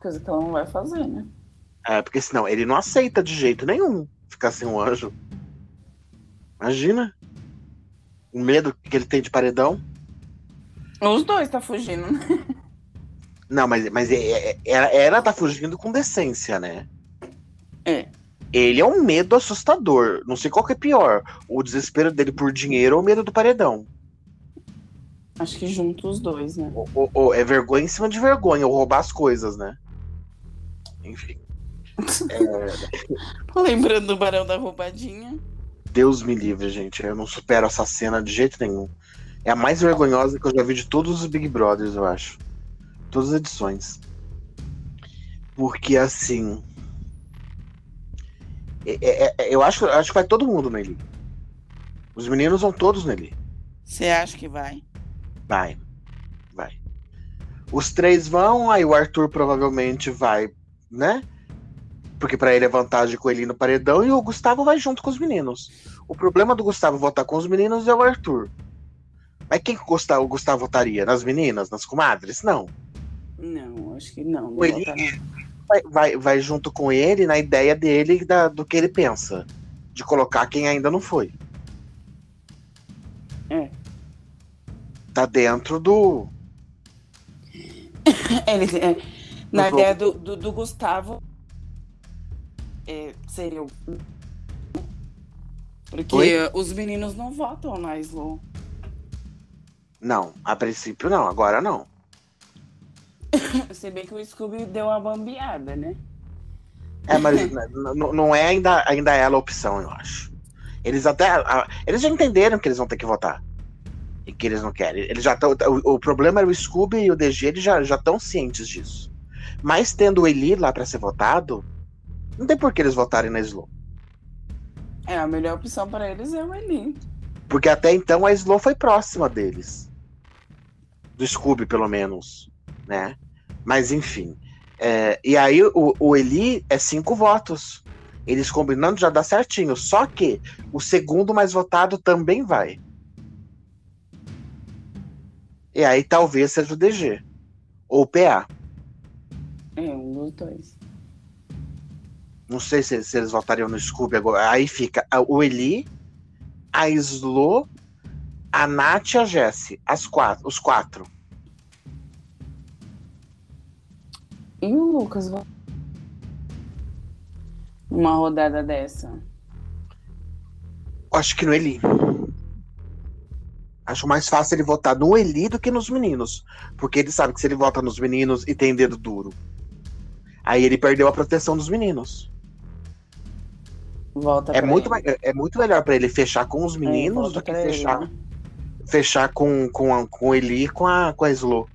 Coisa que ela não vai fazer, né? É, porque senão ele não aceita de jeito nenhum ficar sem um anjo. Imagina. O medo que ele tem de paredão. Os dois tá fugindo, né? Não, mas, mas é- é- ela, ela tá fugindo com decência, né? É. Ele é um medo assustador. Não sei qual que é pior. O desespero dele por dinheiro ou o medo do paredão. Acho que junto os dois, né? Ou, ou- ou é vergonha em cima de vergonha, ou roubar as coisas, né? Enfim. Lembrando do Barão da Roubadinha. Deus me livre, gente. Eu não supero essa cena de jeito nenhum. É a mais vergonhosa que eu já vi de todos os Big Brothers, eu acho. Todas as edições. Porque assim. é- é- é- eu acho, acho que vai todo mundo nele. Os meninos vão todos nele. Você acha que vai? Vai. Vai. Os três vão, aí o Arthur provavelmente vai, né? Porque pra ele é vantagem com ele no paredão e o Gustavo vai junto com os meninos. O problema do Gustavo votar com os meninos é o Arthur. Mas quem que o Gustavo, votaria? Nas meninas? Nas comadres? Não. Não, acho que não. não não. Vai, vai, vai junto com ele na ideia dele da- do que ele pensa. De colocar quem ainda não foi. É. Tá dentro do. Ele, é, na Do ideia do, do, do Gustavo, é, seria o. Porque Oi? os meninos não votam na Slow. Não, a princípio não, agora não. Se bem que o Scooby deu uma bambeada, né? É, mas não é ainda, ainda ela a opção, eu acho. Eles até. a- eles já entenderam que eles vão ter que votar. E que eles não querem. Eles já estão. O, o problema era o Scooby e o DG, eles já estão cientes disso. Mas tendo o Eli lá pra ser votado, não tem por que eles votarem na Slow. É, a melhor opção para eles é o Eli. Porque até então a Slow foi próxima deles. Do Scooby, pelo menos. Né? Mas enfim. É, e aí o, o Eli é cinco votos. Eles combinando já dá certinho. Só que o segundo mais votado também vai. E aí talvez seja o DG. Ou o PA. É, um dos dois. Não sei se, se eles votariam no Scooby agora. Aí fica o Eli, a Slo, a Nath e a Jessie. As quatro, os quatro. E o Lucas Uma rodada dessa. Acho que no Eli. Acho mais fácil ele votar no Eli do que nos meninos. Porque ele sabe que se ele vota nos meninos e tem dedo duro, aí ele perdeu a proteção dos meninos. Volta É muito, ele. é muito melhor pra ele fechar com os É, meninos volta do que ele, fechar, né? fechar com, com, a, com o Eli e com a, com a Slo.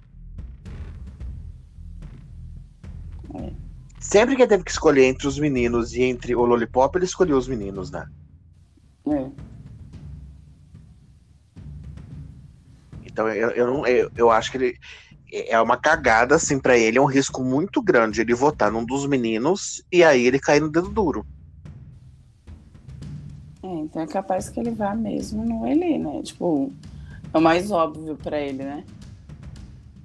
Sempre que ele teve que escolher entre os meninos e entre o Lollipop, ele escolheu os meninos, né? É. Então eu, eu, não, eu, eu acho que ele é uma cagada, assim, pra ele, é um risco muito grande ele votar num dos meninos e aí ele cair no dedo duro. É, então é capaz que ele vá mesmo no ele, né? Tipo, é o mais óbvio pra ele, né?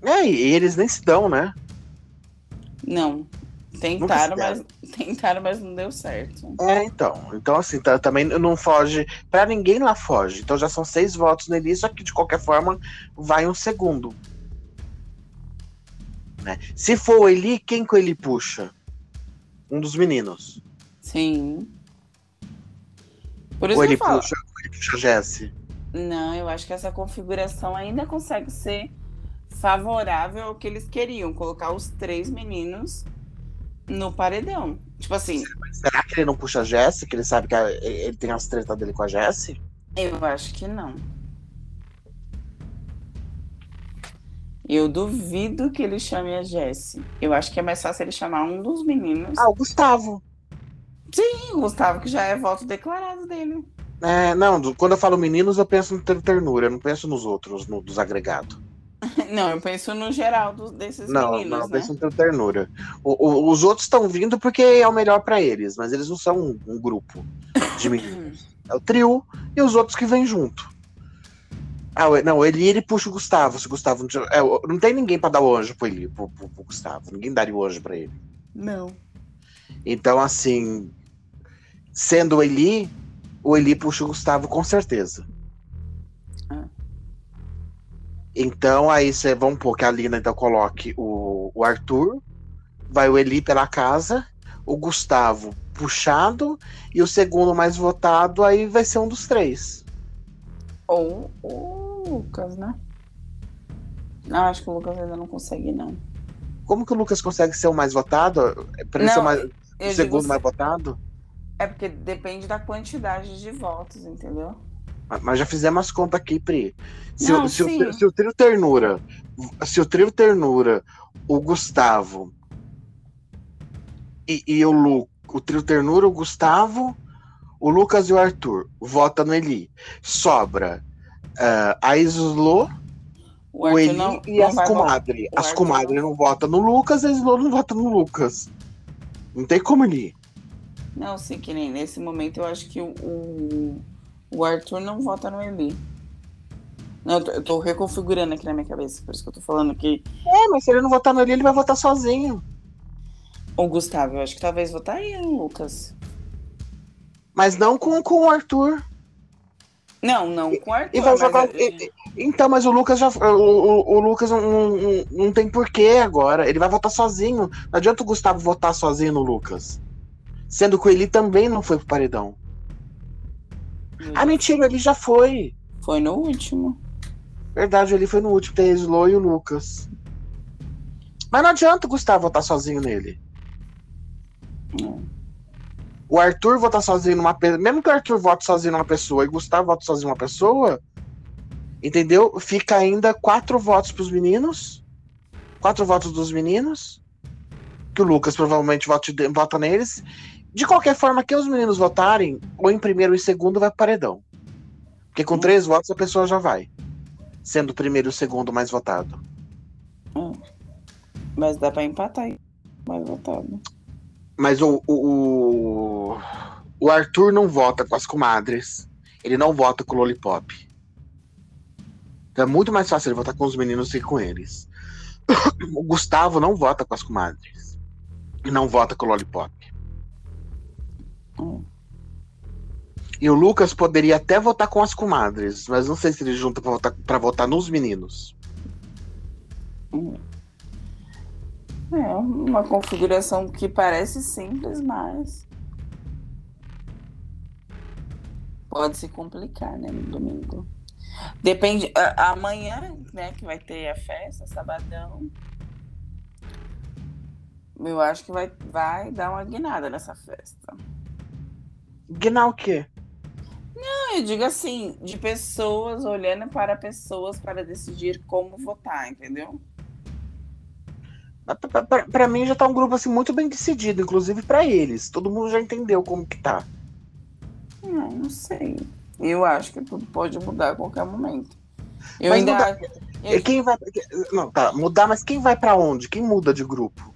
É, e eles nem se dão, né? Não. Tentaram, mas tentaram, mas não deu certo. É, então. Então, assim, tá, também não foge. Pra ninguém lá foge. Então já são seis votos nele, só que de qualquer forma vai um segundo. Né? Se for o Eli, quem que ele puxa? Um dos meninos. Sim. Por isso ou ele eu falo. puxa, ou ele puxa a Jesse. Não, eu acho que essa configuração ainda consegue ser favorável ao que eles queriam, colocar os três meninos no paredão. Tipo assim, Será que ele não puxa a Jesse? Que ele sabe que a- ele tem as tretas dele com a Jesse? eu acho que não. Eu duvido que ele chame a Jessie. Eu acho que é mais fácil ele chamar um dos meninos. Ah, o Gustavo. Sim, o Gustavo, que já é voto declarado dele. É, não, do- quando eu falo meninos, eu penso no ter ternura, eu não penso nos outros, no, dos agregados. Não, eu penso no geral dos, desses Não, meninos, não, eu né? penso no ter ternura. O- o- os outros estão vindo porque é o melhor pra eles, mas eles não são um, um grupo de meninos. É o trio e os outros que vêm junto. Ah, o- não, ele ele puxa o Gustavo. Se o Gustavo não, tiver- é, não tem ninguém pra dar o anjo pro, ele, pro, pro- pro Gustavo. Ninguém daria o anjo pra ele. Não. Então, assim, sendo o Eli, o Eli puxa o Gustavo com certeza. Então, aí você vamos pôr que a Lina então coloque o, o Arthur, vai o Eli pela casa, o Gustavo puxado e o segundo mais votado aí vai ser um dos três. Ou o Lucas, né? Não, acho que o Lucas ainda não consegue, não. Como que o Lucas consegue ser o mais votado? Pra ele ser o, Não, mais- o segundo se- mais votado? É porque depende da quantidade de votos, entendeu? Mas- já fizemos as contas aqui, Pri. Se, Não, o, se, o, se o trio Ternura, se o trio Ternura, o Gustavo e, e o Lu, o trio Ternura, o Gustavo, o Lucas e o Arthur vota no Eli. Sobra ah, a Islo, O o Eli não, e não as comadres. As comadres não votam no Lucas, a Islo não vota no Lucas. Não tem como ele. Não, sim, que nem nesse momento eu acho que o, o, o Arthur não vota no Eli. Não, eu tô, eu tô reconfigurando aqui na minha cabeça, por isso que eu tô falando que É, mas se ele não votar no Eli, ele vai votar sozinho. o Gustavo, eu acho que talvez votaria no Lucas. Mas não com, com o Arthur. Não, não com o Arthur. E vai jogar. eu- e- Então, mas o Lucas já. O, o, o Lucas não, não, não tem porquê agora. Ele vai votar sozinho. Não adianta o Gustavo votar sozinho no Lucas. Sendo que o Eli também não foi pro paredão. Ah, mentira, ele já foi. Foi no último. Verdade, ele foi no último. Tem a Slow e o Lucas. Mas não adianta o Gustavo votar sozinho nele. O Arthur votar sozinho numa pessoa. Mesmo que o Arthur vote sozinho numa pessoa e o Gustavo vote sozinho numa pessoa. Entendeu? Fica ainda quatro votos pros meninos. Quatro votos dos meninos. Que o Lucas provavelmente vota neles. De qualquer forma, que os meninos votarem, ou em primeiro em segundo, vai pro paredão. Porque com Hum. três votos a pessoa já vai. Sendo o primeiro e o segundo mais votado. Mas dá pra empatar aí. Mais votado. Mas o, o, o, o Arthur não vota com as comadres. Ele não vota com o Lollipop. Então é muito mais fácil ele votar com os meninos que com eles. O Gustavo não vota com as comadres. E não vota com o Lollipop. E o Lucas poderia até votar com as comadres, mas não sei se ele junta pra votar, pra votar nos meninos. É uma configuração que parece simples, mas pode se complicar, né, no domingo. Depende. Amanhã, né, que vai ter a festa, sabadão. Eu acho que vai, vai dar uma guinada nessa festa. Guinar o quê? Não, eu digo assim, de pessoas olhando para pessoas para decidir como votar, entendeu? Para mim já tá um grupo assim muito bem decidido, inclusive para eles. Todo mundo já entendeu como que tá. Não, não sei. Eu acho que tudo pode mudar a qualquer momento. Eu mas ainda. Mudar, eu... Quem vai. Não, tá, mudar, mas quem vai para onde? Quem muda de grupo?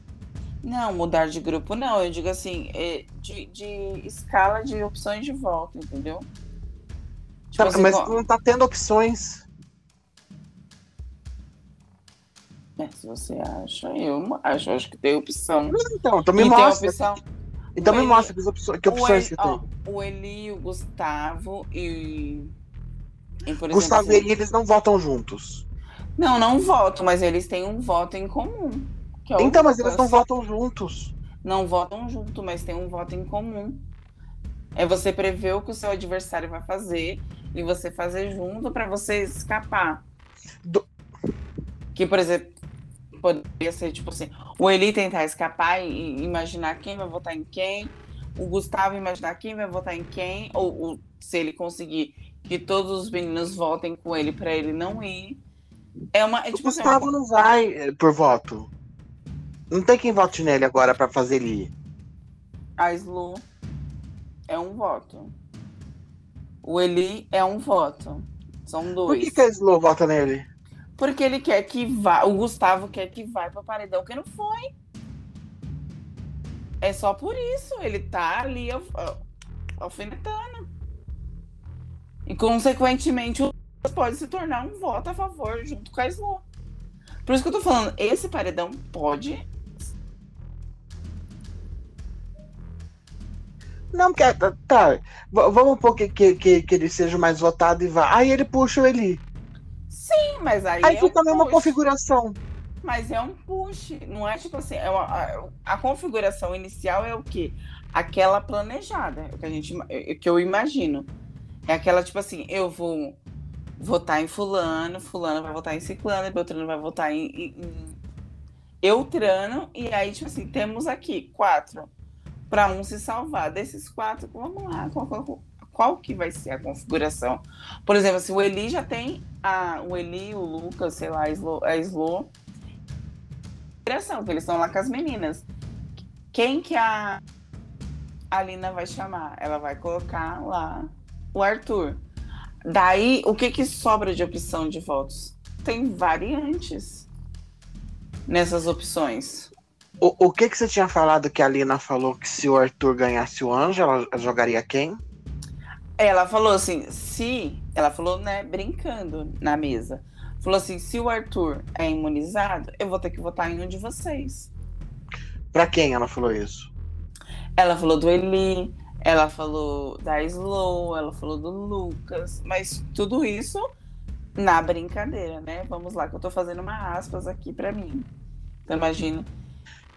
Não, mudar de grupo não. Eu digo assim, é, de, de escala de opções de volta, entendeu? Tipo assim, mas não tá tendo opções. É, se você acha, eu acho. Acho que tem opção. Então, então me mostra. Opção, então me Eli, mostra que opções, que opções que ó, tem. O Eli, o Gustavo e. e por Gustavo exemplo, assim, e Eli, eles não votam juntos. Não, não votam, mas eles têm um voto em comum. É então, mas eles não votam juntos. Não votam junto, mas tem um voto em comum. É você prever o que o seu adversário vai fazer e você fazer junto para você escapar. Do... Que, por exemplo, poderia ser tipo assim: o Eli tentar escapar e imaginar quem vai votar em quem, o Gustavo imaginar quem vai votar em quem, ou, ou se ele conseguir que todos os meninos votem com ele para ele não ir. É uma, é, tipo, o assim, Gustavo assim, não vai eh, por voto. Não tem quem vote nele agora para fazer ele ir. A Slu é um voto. O Eli é um voto. São dois. Por que, que a Slu vota nele? Porque ele quer que vá. O Gustavo quer que vá para paredão, que não foi. É só por isso. Ele tá ali alfinetando. E, consequentemente, o pode se tornar um voto a favor junto com a Slo. Por isso que eu tô falando, esse paredão pode. Não, porque tá, tá. Vamos pôr que, que, que, que ele seja mais votado e vá. Aí ele puxa o Eli. Sim, mas aí. Aí é fica um a mesma configuração. Mas é um push, não é tipo assim. É uma, a, a, configuração inicial é o quê? Aquela planejada, é que a gente, é, que eu imagino. É aquela tipo assim, eu vou votar em fulano, fulano vai votar em ciclano, Beltrano vai votar em, em, em Eutrano, e aí, tipo assim, temos aqui quatro para um se salvar. Desses quatro, vamos lá, qual, qual, qual que vai ser a configuração. Por exemplo, se o Eli já tem a, o Eli, o Lucas, sei lá, a Slo, a eles estão lá com as meninas. Quem que a Alina vai chamar? Ela vai colocar lá o Arthur. Daí, o que que sobra de opção de votos? Tem variantes nessas opções. O, o que que você tinha falado que a Alina falou que se o Arthur ganhasse o anjo, ela jogaria quem? Ela falou assim, se. Ela falou, né, brincando na mesa. Falou assim: se o Arthur é imunizado, eu vou ter que votar em um de vocês. Pra quem ela falou isso? Ela falou do Eli, ela falou da Slow, ela falou do Lucas, mas tudo isso na brincadeira, né? Vamos lá, que eu tô fazendo uma aspas aqui para mim. Então, imagina.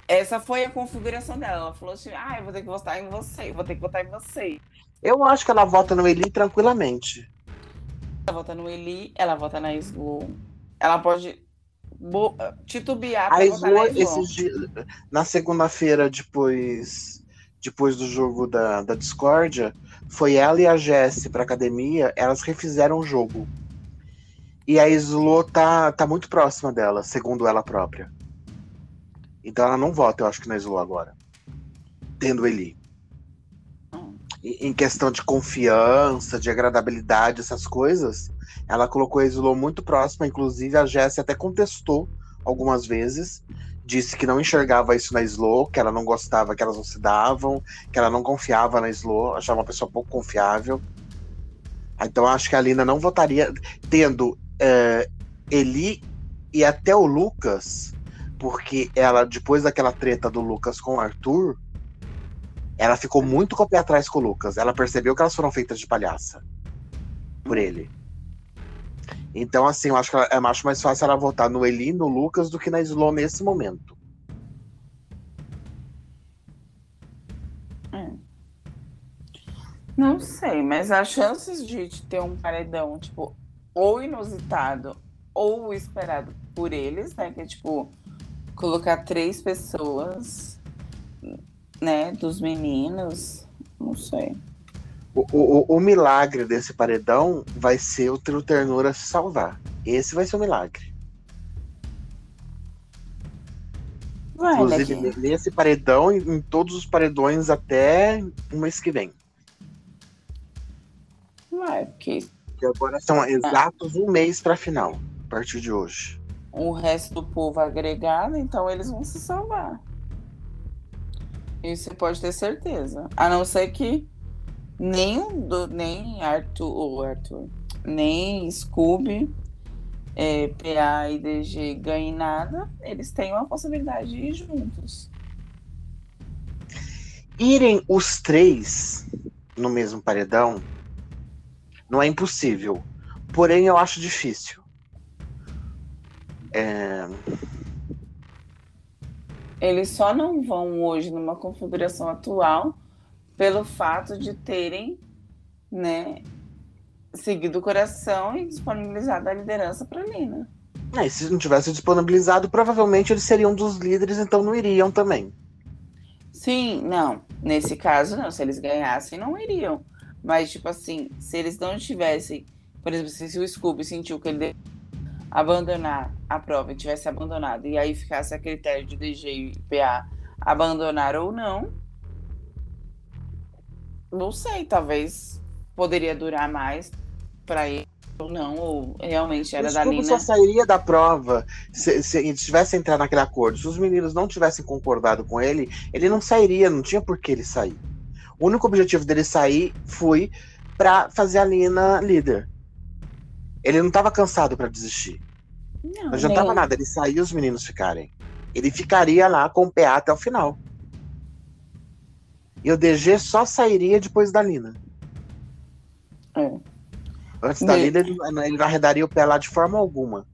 Essa foi a configuração dela. Ela falou assim: ah, eu vou ter que votar em você, vou ter que votar em você. Eu acho que ela vota no Eli tranquilamente. Ela vota no Eli, ela vota na Slow. Ela pode titubear pra a na na segunda-feira, depois, depois do jogo da, da discórdia, foi ela e a Jess pra academia, elas refizeram o jogo. E a Slo tá, tá muito próxima dela, segundo ela própria. Então ela não vota, eu acho que na Slo agora. Tendo Eli em questão de confiança, de agradabilidade, essas coisas, ela colocou a Slow muito próxima, inclusive a Jessie até contestou algumas vezes, disse que não enxergava isso na Slow, que ela não gostava que elas não se davam, que ela não confiava na Slow, achava uma pessoa pouco confiável. Então acho que a Lina não votaria, tendo é, Eli e até o Lucas, porque ela, depois daquela treta do Lucas com o Arthur, ela ficou muito com o pé atrás com o Lucas. Ela percebeu que elas foram feitas de palhaça por ele. Então, assim, eu acho que é acho mais fácil ela votar no Eli, no Lucas, do que na Slow nesse momento. É. Não sei, mas as chances de ter um paredão, tipo, ou inusitado ou esperado por eles, né? Que é tipo, colocar três pessoas né, dos meninos, não sei. O, o, o, milagre desse paredão vai ser o Trio Ternura se salvar. Esse vai ser o milagre. Vai, Inclusive, nesse paredão e em todos os paredões até o mês que vem. Vai, porque Que agora são exatos um mês pra final, a partir de hoje. O resto do povo agregado, então eles vão se salvar. Isso você pode ter certeza. A não ser que nem, do, nem Arthur, ou Arthur, nem Scooby, é, PA e DG ganhem nada, eles têm uma possibilidade de ir juntos. Irem os três no mesmo paredão não é impossível. Porém, eu acho difícil. É, Eles só não vão hoje numa configuração atual pelo fato de terem, né, seguido o coração e disponibilizado a liderança para Lina. é, se não tivesse disponibilizado, provavelmente eles seriam dos líderes, então não iriam também. Sim, não. Nesse caso, não. Se eles ganhassem, não iriam. Mas, tipo assim, se eles não tivessem. Por exemplo, se, o Scooby sentiu que ele abandonar a prova e tivesse abandonado, e aí ficasse a critério de DG e PA abandonar ou não. Não sei, talvez poderia durar mais para ele ou não, ou realmente era da Lina. só sairia da prova se, se ele tivesse entrado naquele acordo. Se os meninos não tivessem concordado com ele, ele não sairia, não tinha por que ele sair. O único objetivo dele sair foi pra fazer a Lina líder. Ele não tava cansado pra desistir. Não, Não adiantava nem- nada, ele saía e os meninos ficarem. Ele ficaria lá com o PA até o final. E o DG só sairia depois da Lina. É. Antes da Lina, ele, ele não arredaria o pé lá de forma alguma.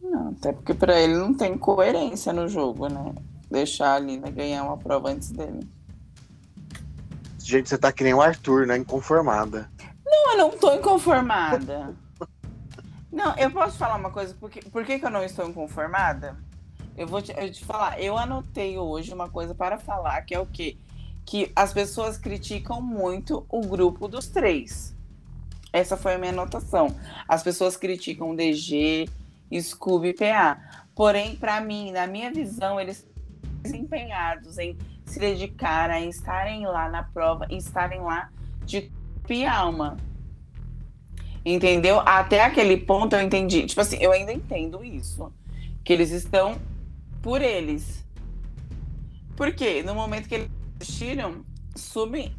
Não, até porque pra ele não tem coerência no jogo, né? Deixar a Lina ganhar uma prova antes dele. Gente, você tá que nem o Arthur, né? Inconformada. Não, eu não tô inconformada. Não, eu posso falar uma coisa, por que, por que, que eu não estou inconformada? Eu vou te, eu te falar, eu anotei hoje uma coisa para falar, que é o quê? Que as pessoas criticam muito o grupo dos três. Essa foi a minha anotação. As pessoas criticam DG, Scooby e PA. Porém, para mim, na minha visão, eles estão empenhados em se dedicar, em estarem lá na prova, em estarem lá de e alma. Entendeu? Até aquele ponto eu entendi. Tipo assim, eu ainda entendo isso. Que eles estão por eles. Por quê? No momento que eles assistiram, sub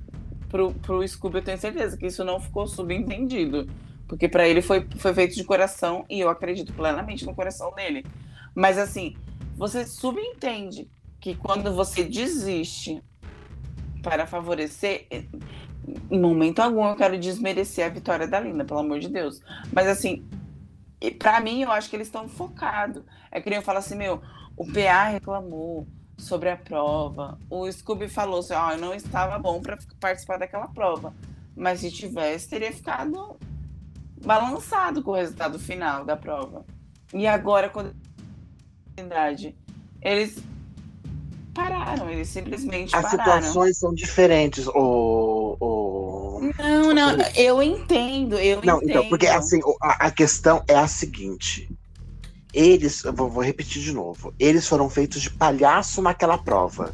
pro, pro Scooby, eu tenho certeza que isso não ficou subentendido. Porque pra ele foi, foi feito de coração e eu acredito plenamente no coração dele. Mas assim, você subentende que quando você desiste para favorecer, em momento algum eu quero desmerecer a vitória da Lina, pelo amor de Deus. Mas assim, e pra mim eu acho que eles estão focados. É que nem eu falo assim, meu, o PA reclamou sobre a prova. O Scooby falou assim, ó, eu não estava bom para participar daquela prova. Mas se tivesse, teria ficado balançado com o resultado final da prova. E agora, quando eles pararam, eles simplesmente As pararam. situações são diferentes. O... Não, não, eu entendo, eu Não, entendo. então, porque assim, a, a questão é a seguinte. Eles, eu vou, vou repetir de novo, eles foram feitos de palhaço naquela prova.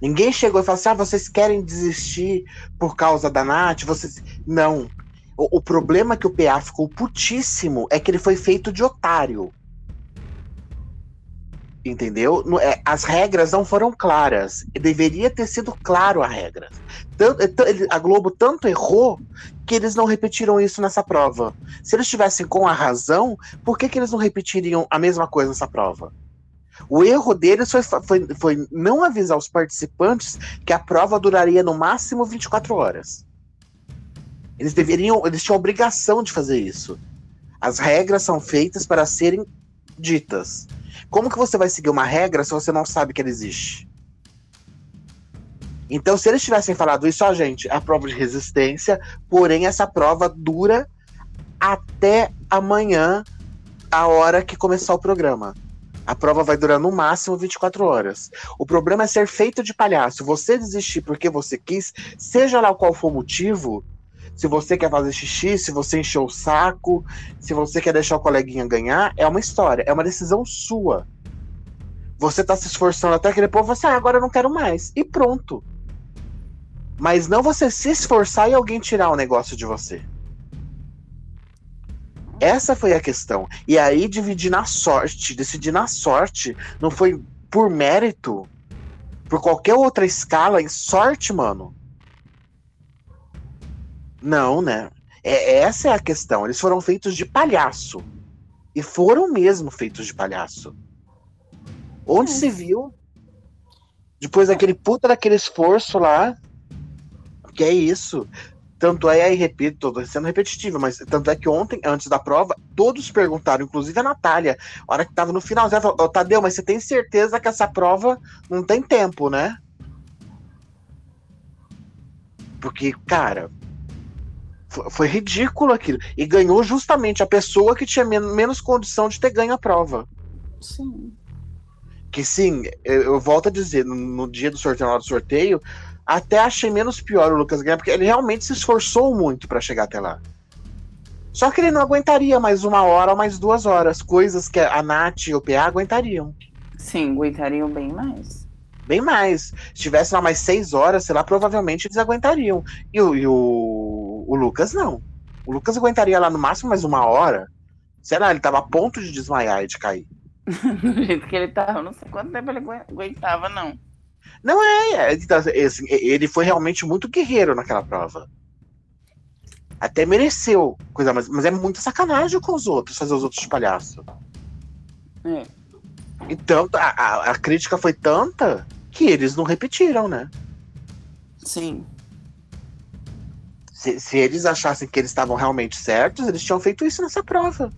Ninguém chegou e falou assim: ah, vocês querem desistir por causa da Nath? Vocês. Não. O, o problema que o PA ficou putíssimo é que ele foi feito de otário. Entendeu? É, as regras não foram claras. Deveria ter sido claro a regra. Ele- a Globo tanto errou que eles não repetiram isso nessa prova. Se eles estivessem com a razão, por que, que eles não repetiriam a mesma coisa nessa prova? O erro deles foi, foi, foi não avisar os participantes que a prova duraria no máximo 24 horas. Eles deveriam, eles tinham a obrigação de fazer isso. As regras são feitas para serem ditas. Como que você vai seguir uma regra se você não sabe que ela existe? Então, se eles tivessem falado isso, ó, gente, a prova de resistência, porém essa prova dura até amanhã, a hora que começar o programa. A prova vai durar no máximo 24 horas. O problema é ser feito de palhaço. Você desistir porque você quis, seja lá qual for o motivo, se você quer fazer xixi, se você encheu o saco, se você quer deixar o coleguinha ganhar, é uma história, é uma decisão sua. Você tá se esforçando até que depois você, ah, agora eu não quero mais. E pronto. Mas não você se esforçar e alguém tirar o negócio de você. Essa foi a questão. E aí dividir na sorte, decidir na sorte, não foi por mérito, por qualquer outra escala, em sorte, mano. Não, né? É, essa é a questão. Eles foram feitos de palhaço. E foram mesmo feitos de palhaço. Onde é. se viu? Depois daquele puta daquele esforço lá. Que é isso. Tanto é, aí repito, tô sendo repetitivo, mas tanto é que ontem, antes da prova, todos perguntaram, inclusive a Natália, a hora que tava no final, ela falou, Tadeu, mas você tem certeza que essa prova não tem tempo, né? Porque, cara, foi ridículo aquilo. E ganhou justamente a pessoa que tinha men menos condição de ter ganho a prova. Sim. Que sim, eu, eu volto a dizer, no, no, dia do sorteio, na hora do sorteio, até achei menos pior o Lucas ganhar, porque ele realmente se esforçou muito para chegar até lá. Só que ele não aguentaria mais uma hora ou mais duas horas, coisas que a Nath e o PA aguentariam. Sim, aguentariam bem mais bem mais. Se tivesse lá mais seis horas, sei lá, provavelmente eles aguentariam. E, o, e o, o Lucas não. O Lucas aguentaria lá no máximo mais uma hora. Será? Ele tava a ponto de desmaiar e de cair. Do jeito que ele tava, não sei quanto tempo ele aguentava, não. Não é, é então, assim, ele foi realmente muito guerreiro naquela prova. Até mereceu coisa, mas, mas é muita sacanagem com os outros, fazer os outros de palhaço. É. Então, a, a, a crítica foi tanta que eles não repetiram, né? Sim. Se, se, eles achassem que eles estavam realmente certos, eles tinham feito isso nessa prova.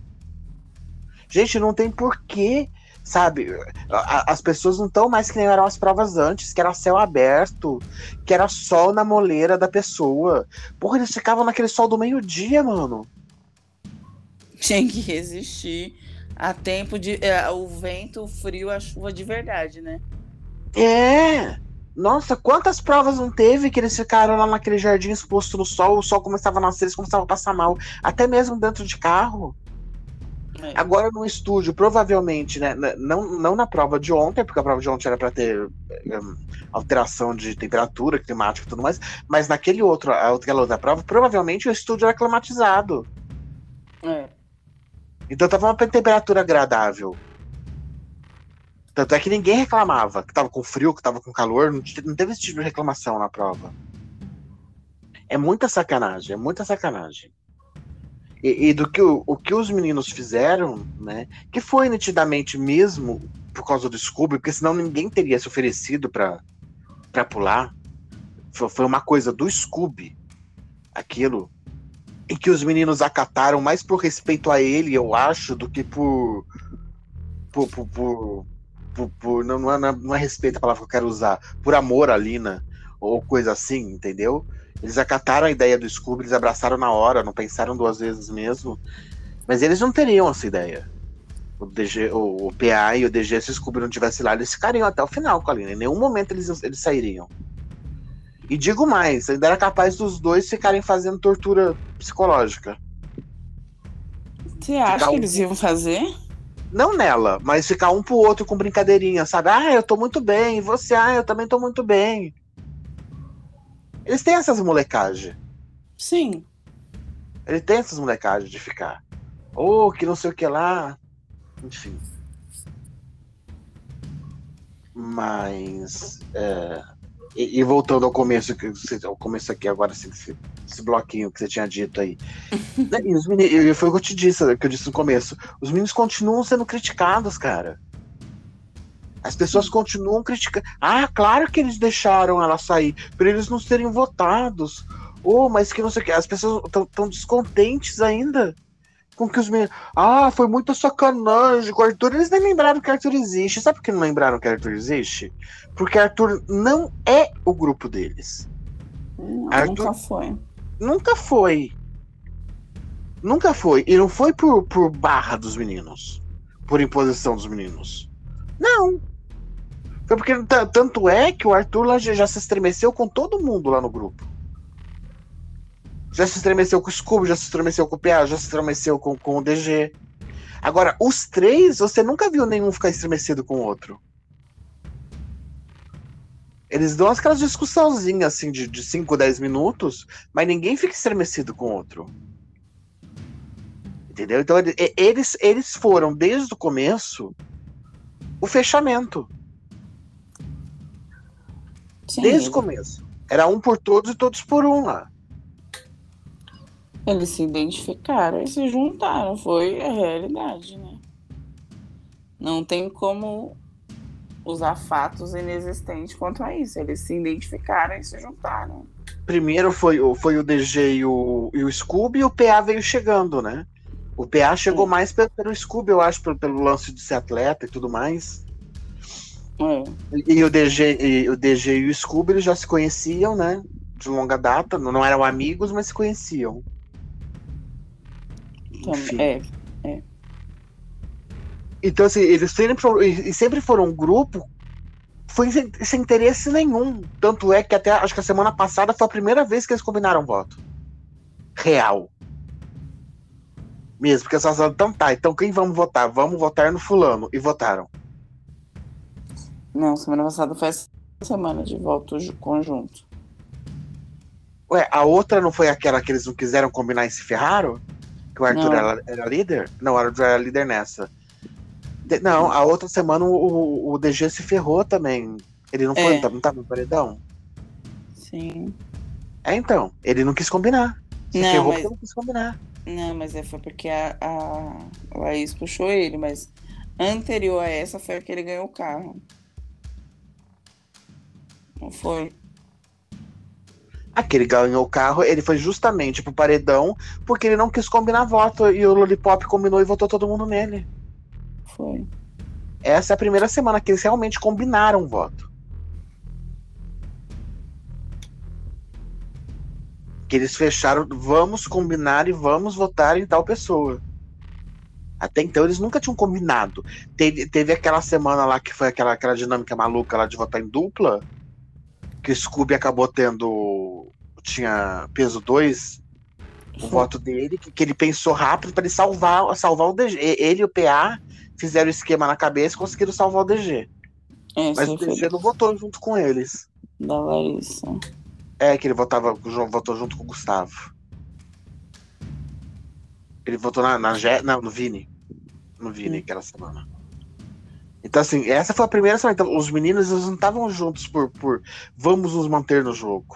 Gente, não tem porquê, sabe? As pessoas não estão mais que nem eram as provas antes, que era céu aberto, que era sol na moleira da pessoa. Porra, eles ficavam naquele sol do meio-dia, mano. Tinha que resistir a tempo de. É, o vento, o frio, a chuva de verdade, né? É! Nossa, quantas provas não teve que eles ficaram lá naquele jardim exposto no sol, o sol começava a nascer, eles começavam a passar mal, até mesmo dentro de carro. É. Agora no estúdio, provavelmente, né? Não, não na prova de ontem, porque a prova de ontem era para ter um, alteração de temperatura, climática e tudo mais, mas naquele outro, a outra prova, provavelmente o estúdio era climatizado. É. Então tava uma temperatura agradável. Tanto é que ninguém reclamava que tava com frio, que tava com calor, não, não teve esse tipo de reclamação na prova. É muita sacanagem, é muita sacanagem. E, e do que o, o, que os meninos fizeram, né? Que foi nitidamente mesmo por causa do Scooby, porque senão ninguém teria se oferecido para pular. Foi, foi uma coisa do Scooby. Aquilo em que os meninos acataram mais por respeito a ele, eu acho, do que por. por, por, por, por, por não, não, é, não é respeito a palavra que eu quero usar, por amor a Lina, ou coisa assim, entendeu? Eles acataram a ideia do Scooby, eles abraçaram na hora, não pensaram duas vezes mesmo. Mas eles não teriam essa ideia. O, DG, o, o PA e o DG, se o Scooby não tivesse lá, eles ficariam até o final com a Lina. Em nenhum momento eles, eles sairiam. E digo mais, ainda era capaz dos dois ficarem fazendo tortura psicológica. Você acha ficar que eles iam fazer? Não nela, mas ficar um pro outro com brincadeirinha, sabe? Ah, eu tô muito bem, e você, ah, eu também tô muito bem. Eles têm essas molecagens. Sim. Ele tem essas molecagens de ficar. Ou oh, que não sei o que lá. Enfim. Mas. É e, e, voltando ao começo, que você, ao começo aqui agora, assim, esse, esse, bloquinho que você tinha dito aí. Né, e os meninos, foi o que eu te disse, que eu disse no começo. Os meninos continuam sendo criticados, cara. As pessoas continuam criticando. Ah, claro que eles deixaram ela sair, para eles não serem votados. Oh, mas que não sei o que. As pessoas estão descontentes ainda com que os meninos. Ah, foi muita sacanagem com o Arthur. Eles nem lembraram que Arthur existe. Sabe por que não lembraram que Arthur existe? Porque Arthur não é o grupo deles. Não, Arthur nunca foi. Nunca foi. Nunca foi. E não foi por, por barra dos meninos. Por imposição dos meninos. Não. Foi porque tanto é que o Arthur lá já se estremeceu com todo mundo lá no grupo. Já se estremeceu com o Scooby, já se estremeceu com o PA, já se estremeceu com, com o DG. Agora, os três, você nunca viu nenhum ficar estremecido com o outro. Eles dão aquelas discussãozinhas assim de 5, 10 minutos, mas ninguém fica estremecido com o outro. Entendeu? Então eles, eles foram desde o começo o fechamento. Sim. Desde o começo. Era um por todos e todos por um lá. Eles se identificaram e se juntaram. Foi a realidade, né? Não tem como usar fatos inexistentes quanto a isso. Eles se identificaram e se juntaram. Primeiro foi, foi o DG e o, e o Scooby e o PA veio chegando, né? O PA chegou Sim. mais pelo, pelo Scooby, eu acho, pelo, pelo lance de ser atleta e tudo mais. É. E, e, o DG, e o DG e o Scooby eles já se conheciam, né? De longa data. Não eram amigos, mas se conheciam. Enfim. É, é. Então, assim, eles sempre foram, e sempre foram um grupo foi sem, sem, interesse nenhum. Tanto é que até acho que a semana passada foi a primeira vez que eles combinaram voto. Real. Mesmo, porque eles falaram, então tá, então quem vamos votar? Vamos votar no fulano. E votaram. Não, semana passada foi essa semana de voto conjunto. Ué, a outra não foi aquela que eles não quiseram combinar e se ferraram? Que o Arthur era, era, líder? Não, o Arthur era líder nessa. De, não, a outra semana o, o DG se ferrou também. Ele não foi, é. não tava no paredão? Sim. É, então. Ele não quis combinar. Se não, ferrou mas... porque não quis combinar. Não, mas é, foi porque a, a Laís puxou ele, mas anterior a essa foi a que ele ganhou o carro. Não foi? Aquele ganhou o carro, ele foi justamente pro paredão porque ele não quis combinar voto e o Lollipop combinou e votou todo mundo nele. Foi. Essa é a primeira semana que eles realmente combinaram o voto. Que eles fecharam, vamos combinar e vamos votar em tal pessoa. Até então eles nunca tinham combinado. Teve, teve aquela semana lá que foi aquela, aquela dinâmica maluca lá de votar em dupla que o Scooby acabou tendo. Tinha peso 2, o voto dele, que, que ele pensou rápido para ele salvar, salvar o DG. Ele e o PA fizeram o esquema na cabeça e conseguiram salvar o DG. É, Mas o DG não votou junto com eles. Da Larissa. É, que ele votava, o João votou junto com o Gustavo. Ele votou na, na não, no Vini. No Vini, hum. aquela semana. Então, assim, essa foi a primeira semana. Então, os meninos eles não estavam juntos por, por vamos nos manter no jogo.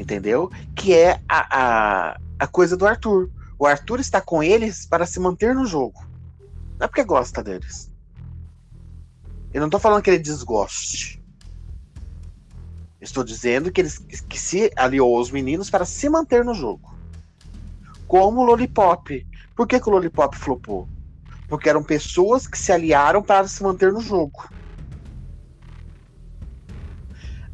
Entendeu? Que é a, a, a coisa do Arthur. O Arthur está com eles para se manter no jogo. Não é porque gosta deles. Eu não estou falando que ele desgoste. Estou dizendo que ele que se aliou aos meninos para se manter no jogo. Como o Lollipop. Por que, que o Lollipop flopou? Porque eram pessoas que se aliaram para se manter no jogo.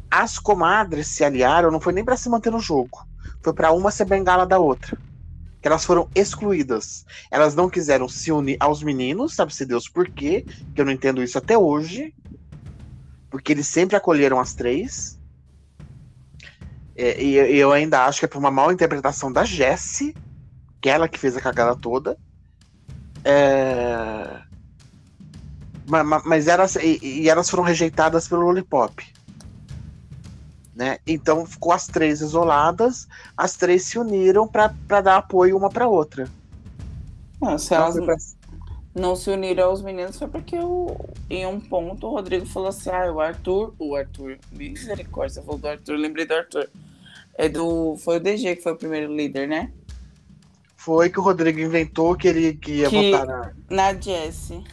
As comadres se aliaram, não foi nem para se manter no jogo. Foi para uma ser bengala da outra. Que elas foram excluídas. Elas não quiseram se unir aos meninos, sabe-se Deus por quê? Que eu não entendo isso até hoje. Porque eles sempre acolheram as três. É, e, eu ainda acho que é por uma mal interpretação da Jessie, que é ela que fez a cagada toda. É... Mas, mas elas, e, e, elas foram rejeitadas pelo Lollipop. Né? Então ficou as três isoladas, as três se uniram para dar apoio uma para outra. Não, se elas pra... não se uniram aos meninos foi porque o, em um ponto o Rodrigo falou assim: ah, o Arthur, o Arthur, misericórdia, falou do Arthur, lembrei do Arthur. É do, foi o DG que foi o primeiro líder, né? foi que o Rodrigo inventou que ele que ia que, votar na. Na Jessie.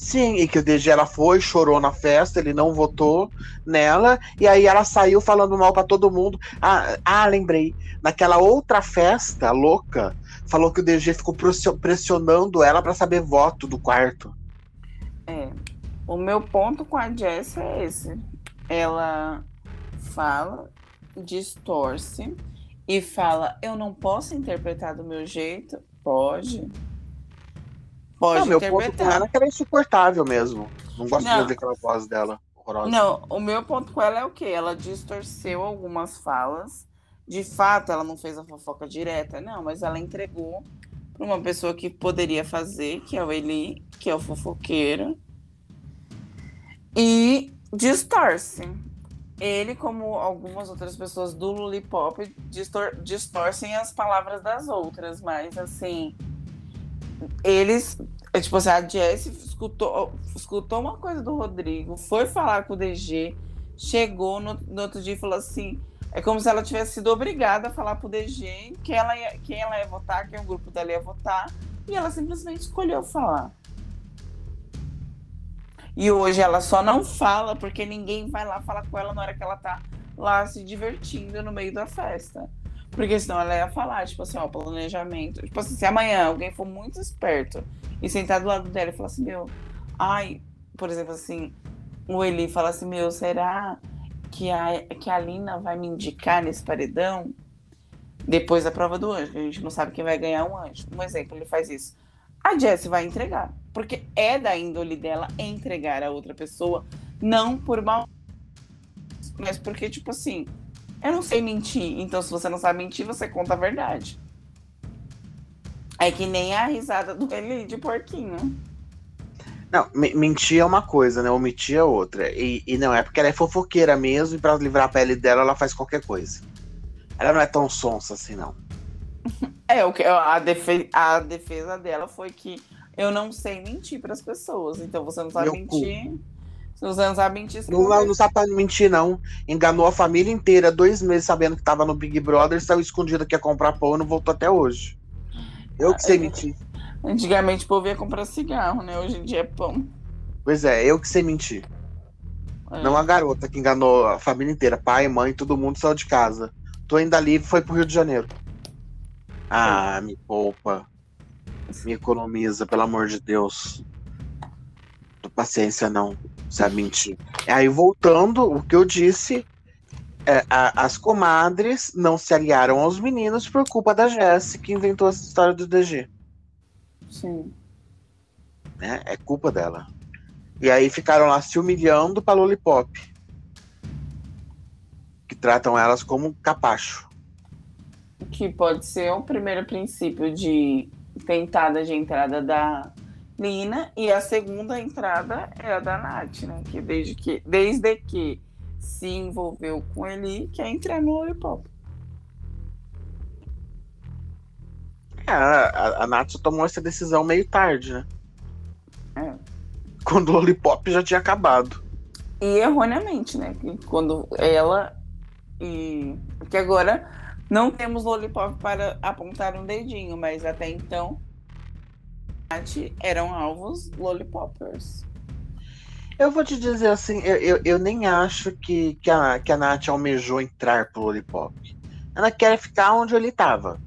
Sim, e que o DG ela foi, chorou na festa, ele não votou nela, e aí ela saiu falando mal para todo mundo. Ah, ah, lembrei. Naquela outra festa louca, falou que o DG ficou pressionando ela para saber voto do quarto. É. O meu ponto com a Jess é esse. Ela fala, distorce e fala, eu não posso interpretar do meu jeito, pode. Pode não. Meu ponto com ela é que ela é insuportável mesmo. Não gosto não. de ouvir aquela voz dela. Horrorosa. Não, o meu ponto com ela é o quê? Ela distorceu algumas falas. De fato, ela não fez a fofoca direta, não, mas ela entregou para uma pessoa que poderia fazer, que é o Eli, que é o fofoqueiro. E distorce. ele, como algumas outras pessoas do Lollipop, distor distorcem as palavras das outras, mas assim, eles, é, tipo assim, a Jessie escutou, escutou uma coisa do Rodrigo, foi falar com o DG, chegou no, no outro dia e falou assim: é como se ela tivesse sido obrigada a falar pro DG que ela ia, quem ela ia votar, quem o grupo dela ia votar, e ela simplesmente escolheu falar. E hoje ela só não fala porque ninguém vai lá falar com ela na hora que ela tá lá se divertindo no meio da festa. Porque senão ela ia falar, tipo assim, ó, planejamento. Tipo assim, se amanhã alguém for muito esperto e sentar do lado dela e falar assim, meu, ai, por exemplo, assim, o Eli fala assim, meu, será que a, que a Lina vai me indicar nesse paredão? Depois da prova do anjo, que a gente não sabe quem vai ganhar um anjo. Um exemplo, ele faz isso. A Jessie vai entregar. Porque é da índole dela entregar a outra pessoa, não por mal. Mas porque, tipo assim, eu não sei mentir. Então, se você não sabe mentir, você conta a verdade. É que nem a risada do Eli de porquinho. Não, mentir é uma coisa, né? Omitir é outra. E, e não é porque ela é fofoqueira mesmo e para livrar a pele dela ela faz qualquer coisa. Ela não é tão sonsa assim, não. É, o que a, defe, a defesa dela foi que eu não sei mentir para as pessoas. Então você não sabe Meu mentir. Cu. Não sabe mentir, não, não, não sabe mentir, não. Enganou a família inteira, dois meses sabendo que tava no Big Brother, saiu escondido que ia comprar pão e não voltou até hoje. Eu que sei mentir. Antigamente o povo ia comprar cigarro, né? Hoje em dia é pão. Pois é, eu que sei mentir. É. Não a garota que enganou a família inteira, pai, mãe, todo mundo saiu de casa. Tô ainda ali e foi pro Rio de Janeiro. Ah, é. me poupa. Me economiza, pelo amor de Deus. Tô paciência, não. Sabe mentir. Aí, voltando, o que eu disse. É, a, as comadres não se aliaram aos meninos por culpa da Jéssica que inventou essa história do DG. Sim. Né? É culpa dela. E aí ficaram lá se humilhando pra Lollipop. Que tratam elas como capacho. Que pode ser o primeiro princípio de tentada de entrada da Lina e a segunda entrada é a da Nath, né? Que desde que, desde que se envolveu com ele, quer entrar no Lollipop. É, a, a Nath tomou essa decisão meio tarde, né? É. Quando o Lollipop já tinha acabado. E erroneamente, né? Quando ela e. Porque agora não temos Lollipop para apontar um dedinho, mas até então eram alvos Lollipoppers. Eu vou te dizer assim, eu, eu, eu, nem acho que, que, a, que a Nath almejou entrar pro Lollipop. Ela quer ficar onde ele estava.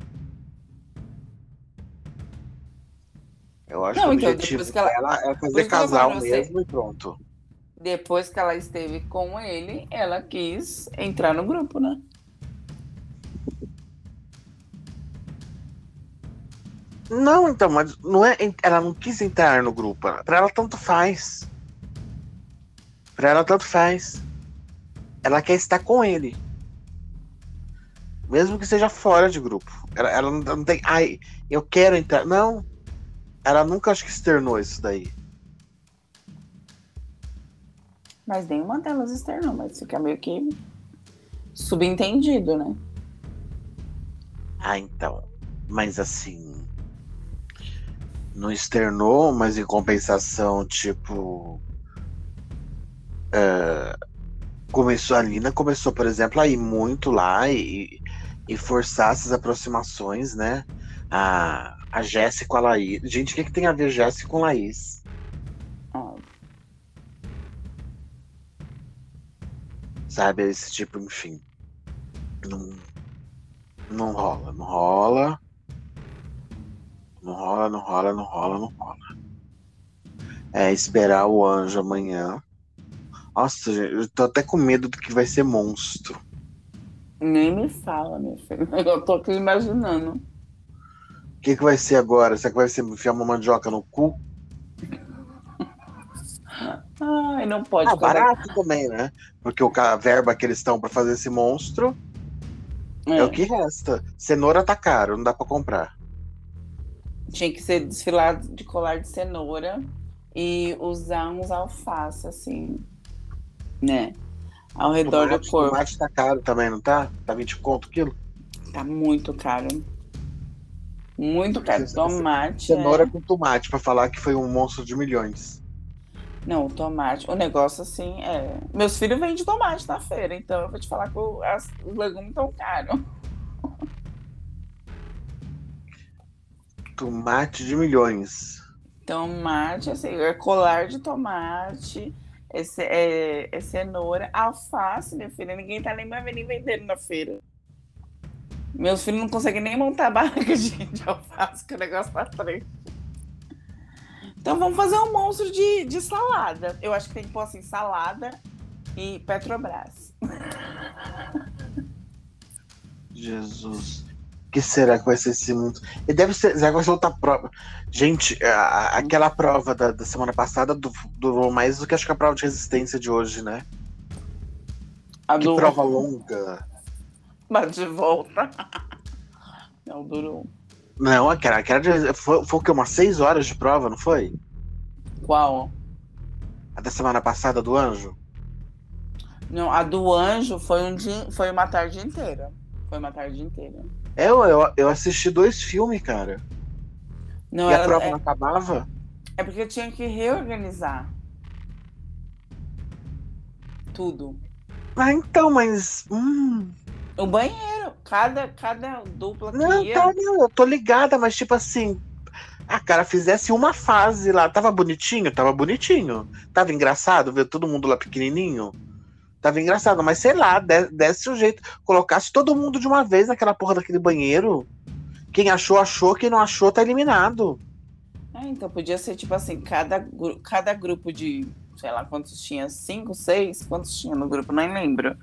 Eu acho não, que o então, objetivo que ela, dela é fazer casal mesmo e pronto. Depois que ela esteve com ele, ela quis entrar no grupo, né? Não, então, mas não é, ela não quis entrar no grupo. Para ela tanto faz. Para ela tanto faz. Ela quer estar com ele. Mesmo que seja fora de grupo. Ela, ela não tem. Ai, eu quero entrar. Não. Ela nunca acho que externou isso daí. Mas nenhuma delas externou, mas fica meio que subentendido, né? Ah, então. Mas assim. Não externou, mas em compensação, tipo. É, começou a Lina começou, por exemplo, a ir muito lá e, e forçar essas aproximações, né? A, a Jéssica com a Laís. Gente, o que, que tem a ver Jéssica com Laís? Sabe, esse tipo, enfim. Não, não rola, não rola. Não rola, não rola, não rola, não rola. É esperar o anjo amanhã. Nossa, eu tô até com medo do que vai ser monstro. Nem me fala, meu filho. Eu tô aqui imaginando que, que vai ser agora? Será que vai ser enfiar uma mandioca no cu? Ai, não pode. Ah, barato também, né? Porque o, a verba que eles estão para fazer esse monstro é. é. o que resta. Cenoura tá caro, não dá para comprar. Tinha que ser desfilado de colar de cenoura e usar uns alface, assim, né? ao redor tomate, do corpo. Tomate tá caro também, não tá? Tá 20 conto o quilo? Tá muito caro. Muito caro. Tomate. Cenoura é- com tomate, pra falar que foi um monstro de milhões. Não, tomate. O negócio assim é. Meus filhos vendem tomate na feira, então eu vou te falar que o- os legumes estão caros. Tomate de milhões. Tomate, assim, é colar de tomate, é, ce- é- é cenoura, alface, minha filha. Ninguém tá nem mais nem vendendo na feira. Meus filhos não conseguem nem montar barraca de, de alface, que o negócio tá triste. Então vamos fazer um monstro de, de salada. Eu acho que tem que pôr assim, salada e Petrobras. Jesus. O que será que vai ser esse mundo? E deve ser. Será que vai ser outra prova? Gente, a- aquela prova da, da semana passada du- durou mais do que acho que a prova de resistência de hoje, né? A Que do prova longa. Bate de volta. Não durou. Não, aquela, aquela de, foi, foi o quê? Umas seis horas de prova, não foi? Qual? A da semana passada do anjo? Não, a do anjo foi um dia, foi uma tarde inteira. Foi uma tarde inteira. É, eu, eu, eu assisti dois filmes, cara. Não, e a prova é, não acabava? é porque tinha que reorganizar tudo. Ah, então, mas. Hum, O banheiro, cada, cada dupla que não, ia. tá, não, eu tô ligada, mas tipo assim. A cara fizesse uma fase lá. Tava bonitinho? Tava bonitinho. Tava engraçado ver todo mundo lá pequenininho? Tava engraçado, mas sei lá, de- desse um jeito. Colocasse todo mundo de uma vez naquela porra daquele banheiro. Quem achou, achou. Quem não achou, tá eliminado. É, então podia ser tipo assim, cada, cada grupo de, sei lá quantos tinha, cinco, seis? Quantos tinha no grupo? Nem lembro.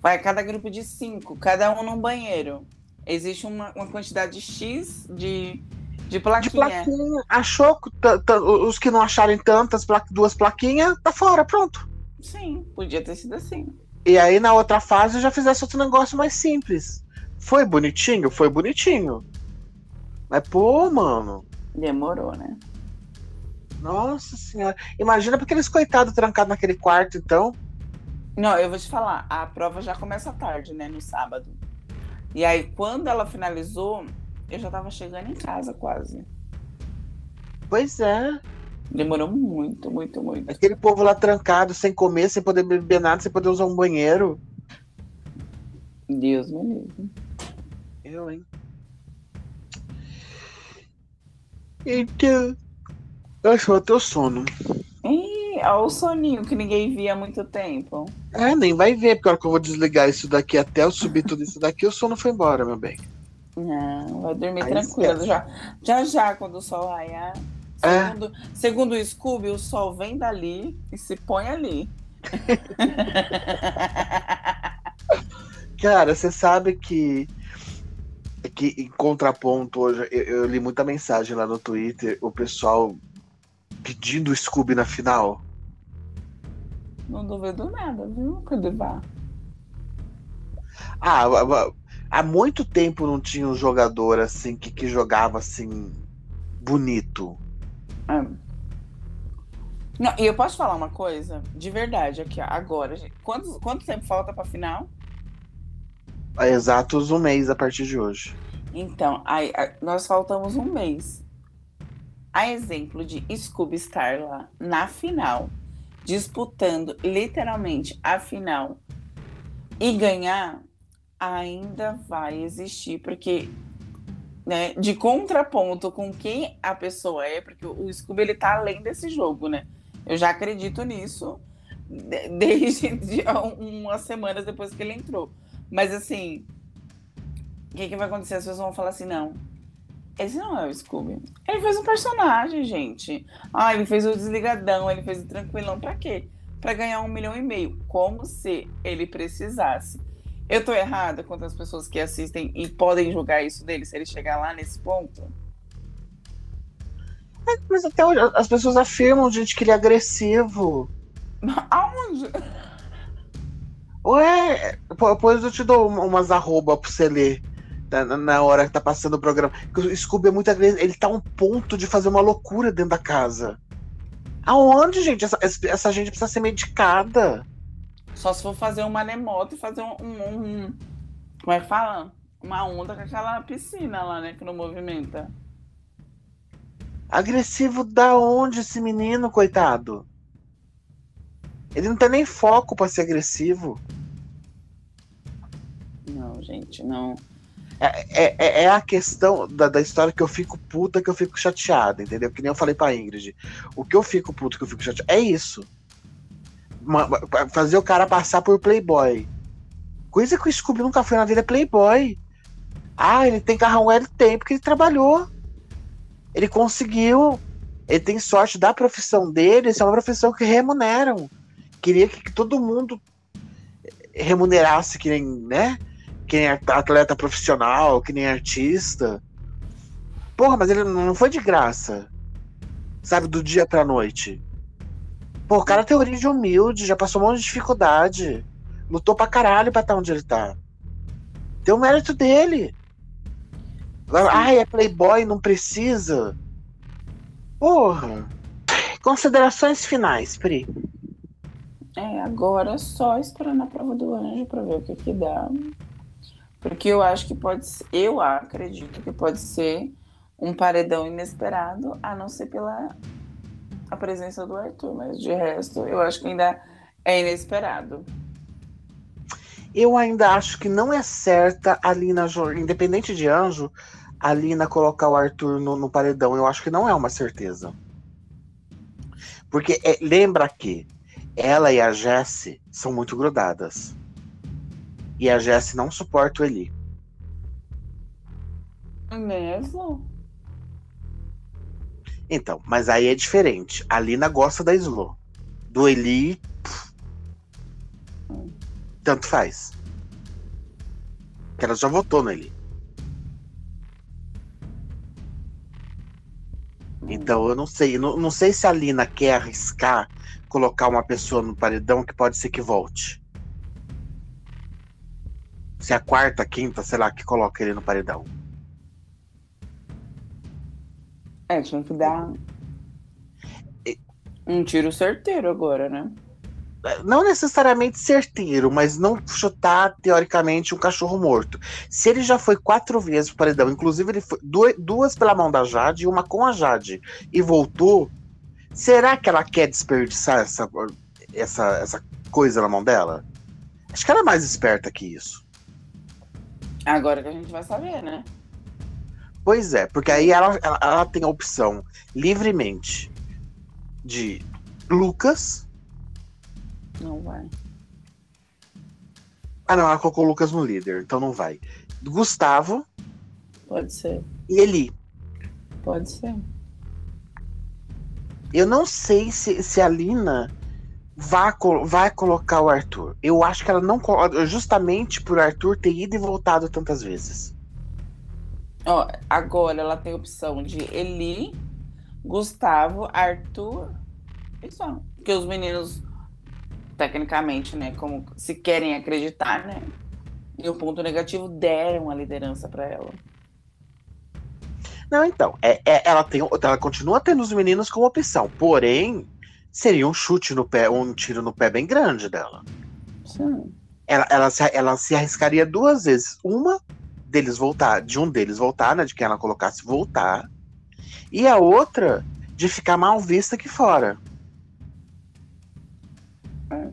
Vai, cada grupo de cinco, cada um num banheiro. Existe uma, uma quantidade X de, de De plaquinha. plaquinha. Achou. Os que não acharem tantas, pla- duas plaquinhas, tá fora, pronto. Sim, podia ter sido assim. E aí na outra fase já fizesse outro negócio mais simples. Foi bonitinho? Foi bonitinho. Mas, pô, mano. Demorou, né? Nossa senhora. Imagina pra aqueles coitados trancados naquele quarto, então. Não, eu vou te falar, a prova já começa tarde, né, no sábado. E aí, quando ela finalizou, eu já tava chegando em casa quase. Pois é. Demorou muito, muito, muito. Aquele povo lá trancado, sem comer, sem poder beber nada, sem poder usar um banheiro. Deus me livre. Eu, hein? Então. Eu acho que eu tenho sono. Ih, olha o soninho que ninguém via há muito tempo. É, nem vai ver, porque a hora que eu vou desligar isso daqui até eu subir tudo isso daqui, o sono foi embora, meu bem. Não, vai dormir Aí tranquilo. esquece. Já, já, já, quando o sol raiar. É. Segundo, segundo o Scooby, o sol vem dali e se põe ali. Cara, você sabe que, que em contraponto hoje, eu, eu li muita mensagem lá no Twitter, o pessoal pedindo o Scooby na final. Não duvido nada, viu, Codivar? Ah, há muito tempo não tinha um jogador assim que, que jogava assim bonito. É. Não, e eu posso falar uma coisa? De verdade, aqui, ó, agora. gente. Quanto, quanto tempo falta pra final? Há exatos um mês a partir de hoje. Então, aí, nós faltamos um mês. A exemplo de Scooby estar lá na final, disputando literalmente a final e ganhar, ainda vai existir, porque né, de contraponto com quem a pessoa é, porque o Scooby ele tá além desse jogo, né? Eu já acredito nisso de- desde de umas semanas depois que ele entrou. Mas assim, o que, que vai acontecer? As pessoas vão falar assim, não. Esse não é o Scooby. Ele fez um personagem, gente. Ah, ele fez o desligadão, ele fez o tranquilão. Pra quê? Pra ganhar um milhão e meio. Como se ele precisasse. Eu tô errada quanto as pessoas que assistem e podem julgar isso dele se ele chegar lá nesse ponto? Mas até hoje as pessoas afirmam, gente, que ele é agressivo. Aonde? Ué, depois eu te dou uma- umas arroba pra você ler na, na- hora que tá passando o programa. O Scooby é muito agressivo. Ele tá a um ponto de fazer uma loucura dentro da casa. Aonde, gente? Essa- essa gente precisa ser medicada. Só se for fazer um maremoto e fazer um, um, um, Como é que fala? Uma onda com aquela piscina lá, né? Que não movimenta. Agressivo da onde esse menino, coitado? Ele não tem nem foco para ser agressivo. Não, gente, não. É, é, é, é a questão da, da, história que eu fico puta, que eu fico chateada, entendeu? Que nem eu falei pra Ingrid. O que eu fico puto, que eu fico chateada, é isso. Fazer o cara passar por Playboy. Coisa que o Scooby nunca foi na vida é Playboy. Ah, ele tem carrão, ele tem, porque ele trabalhou. Ele conseguiu. Ele tem sorte da profissão dele, isso é uma profissão que remuneram. Queria que, que todo mundo remunerasse que nem, né? que nem atleta profissional, que nem artista. Porra, mas ele não foi de graça. Sabe, do dia pra noite. Pô, o cara tem origem humilde, já passou um monte de dificuldade. Lutou pra caralho pra estar onde ele tá. Tem o mérito dele. Ai, é playboy, não precisa. Porra. Considerações finais, Pri. É, agora só esperando a prova do anjo pra ver o que que dá. Porque eu acho que pode ser, eu acredito que pode ser um paredão inesperado, a não ser pela a presença do Arthur, mas de resto eu acho que ainda é inesperado. Eu ainda acho que não é certa a Lina, independente de anjo, a Lina colocar o Arthur no, no paredão. Eu acho que não é uma certeza. Porque é, lembra que ela e a Jessie são muito grudadas. E a Jessie não suporta o Eli. Mesmo? Então, mas aí é diferente. A Lina gosta da Slow. Do Eli. Pff, tanto faz. Que ela já votou no Eli. Então eu não sei. Não, não sei se a Lina quer arriscar colocar uma pessoa no paredão que pode ser que volte se é a quarta, quinta, sei lá, que coloca ele no paredão. É, tinha que dar um tiro certeiro agora, né? Não necessariamente certeiro, mas não chutar, teoricamente, um cachorro morto. Se ele já foi quatro vezes pro paredão, inclusive ele foi duas pela mão da Jade e uma com a Jade, e voltou, será que ela quer desperdiçar essa, essa, essa coisa na mão dela? Acho que ela é mais esperta que isso. Agora que a gente vai saber, né? Pois é, porque aí ela, ela, ela tem a opção livremente de Lucas. Não vai. Ah, não, ela colocou o Lucas no líder, então não vai. Gustavo. Pode ser. E Eli. Pode ser. Eu não sei se, se a Lina vai, vai colocar o Arthur. Eu acho que ela não justamente por Arthur ter ido e voltado tantas vezes. Ó, agora ela tem a opção de Eli, Gustavo, Arthur e só. Porque os meninos, tecnicamente, né, como se querem acreditar, né, e o ponto negativo deram a liderança para ela. Não, então, é, é, ela tem, ela continua tendo os meninos como opção, porém seria um chute no pé, um tiro no pé bem grande dela. Sim. Ela, ela, se, ela se arriscaria duas vezes. Uma deles voltar, de um deles voltar, né? De quem ela colocasse voltar. E a outra de ficar mal vista aqui fora. É.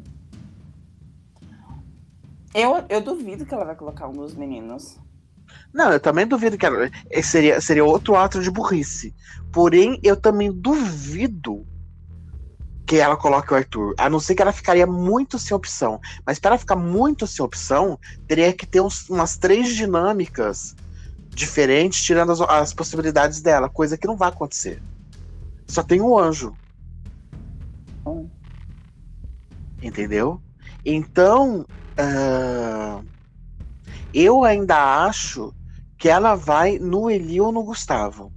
Eu, eu duvido que ela vai colocar um dos meninos. Não, eu também duvido que ela. Seria, seria outro ato de burrice. Porém, eu também duvido que ela coloque o Arthur. A não ser que ela ficaria muito sem opção. Mas para ficar muito sem opção, teria que ter uns, umas três dinâmicas diferentes, tirando as, as, possibilidades dela, coisa que não vai acontecer. Só tem um anjo. Entendeu? Então, uh, eu ainda acho que ela vai no Eli ou no Gustavo.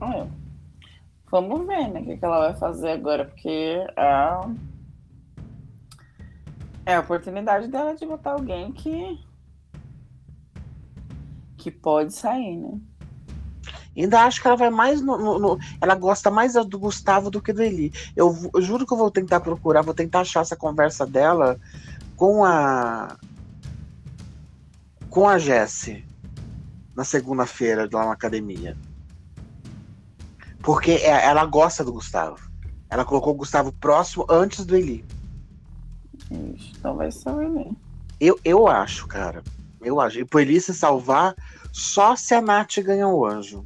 Ah, Vamos ver, né, o que, ela vai fazer agora, porque a... é a oportunidade dela de botar alguém que que pode sair, né? Ainda acho que ela vai mais no, no, no, Ela gosta mais do Gustavo do que do Eli. Eu, eu, juro que eu vou tentar procurar, vou tentar achar essa conversa dela com a. Com a Jessie. Na segunda-feira lá na academia. Porque é, ela gosta do Gustavo. Ela colocou o Gustavo próximo antes do Eli. Então vai ser o Eli. Eu, eu acho, cara. Eu acho. E pro Eli se salvar, só se a Nath ganhar o anjo.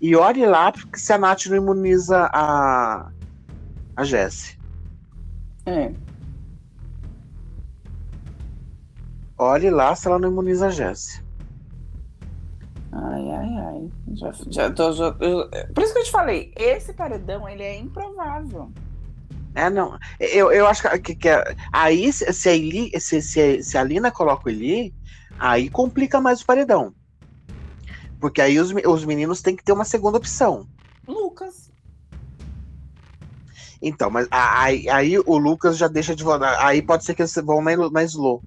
E olhe lá, porque se a Nath não imuniza a, a Jessie. É. Olhe lá se ela não imuniza a Jessie. Ai, ai, ai. Já, já tô, já, eu, por isso que eu te falei, esse paredão ele é improvável. É, não. Eu, eu acho que, que aí, se a, Eli, se, se, se a Lina coloca o Eli, aí complica mais o paredão. Porque aí os, os meninos têm que ter uma segunda opção. Lucas. Então, mas aí, aí o Lucas já deixa de votar. Aí pode ser que eles vão na, na slow.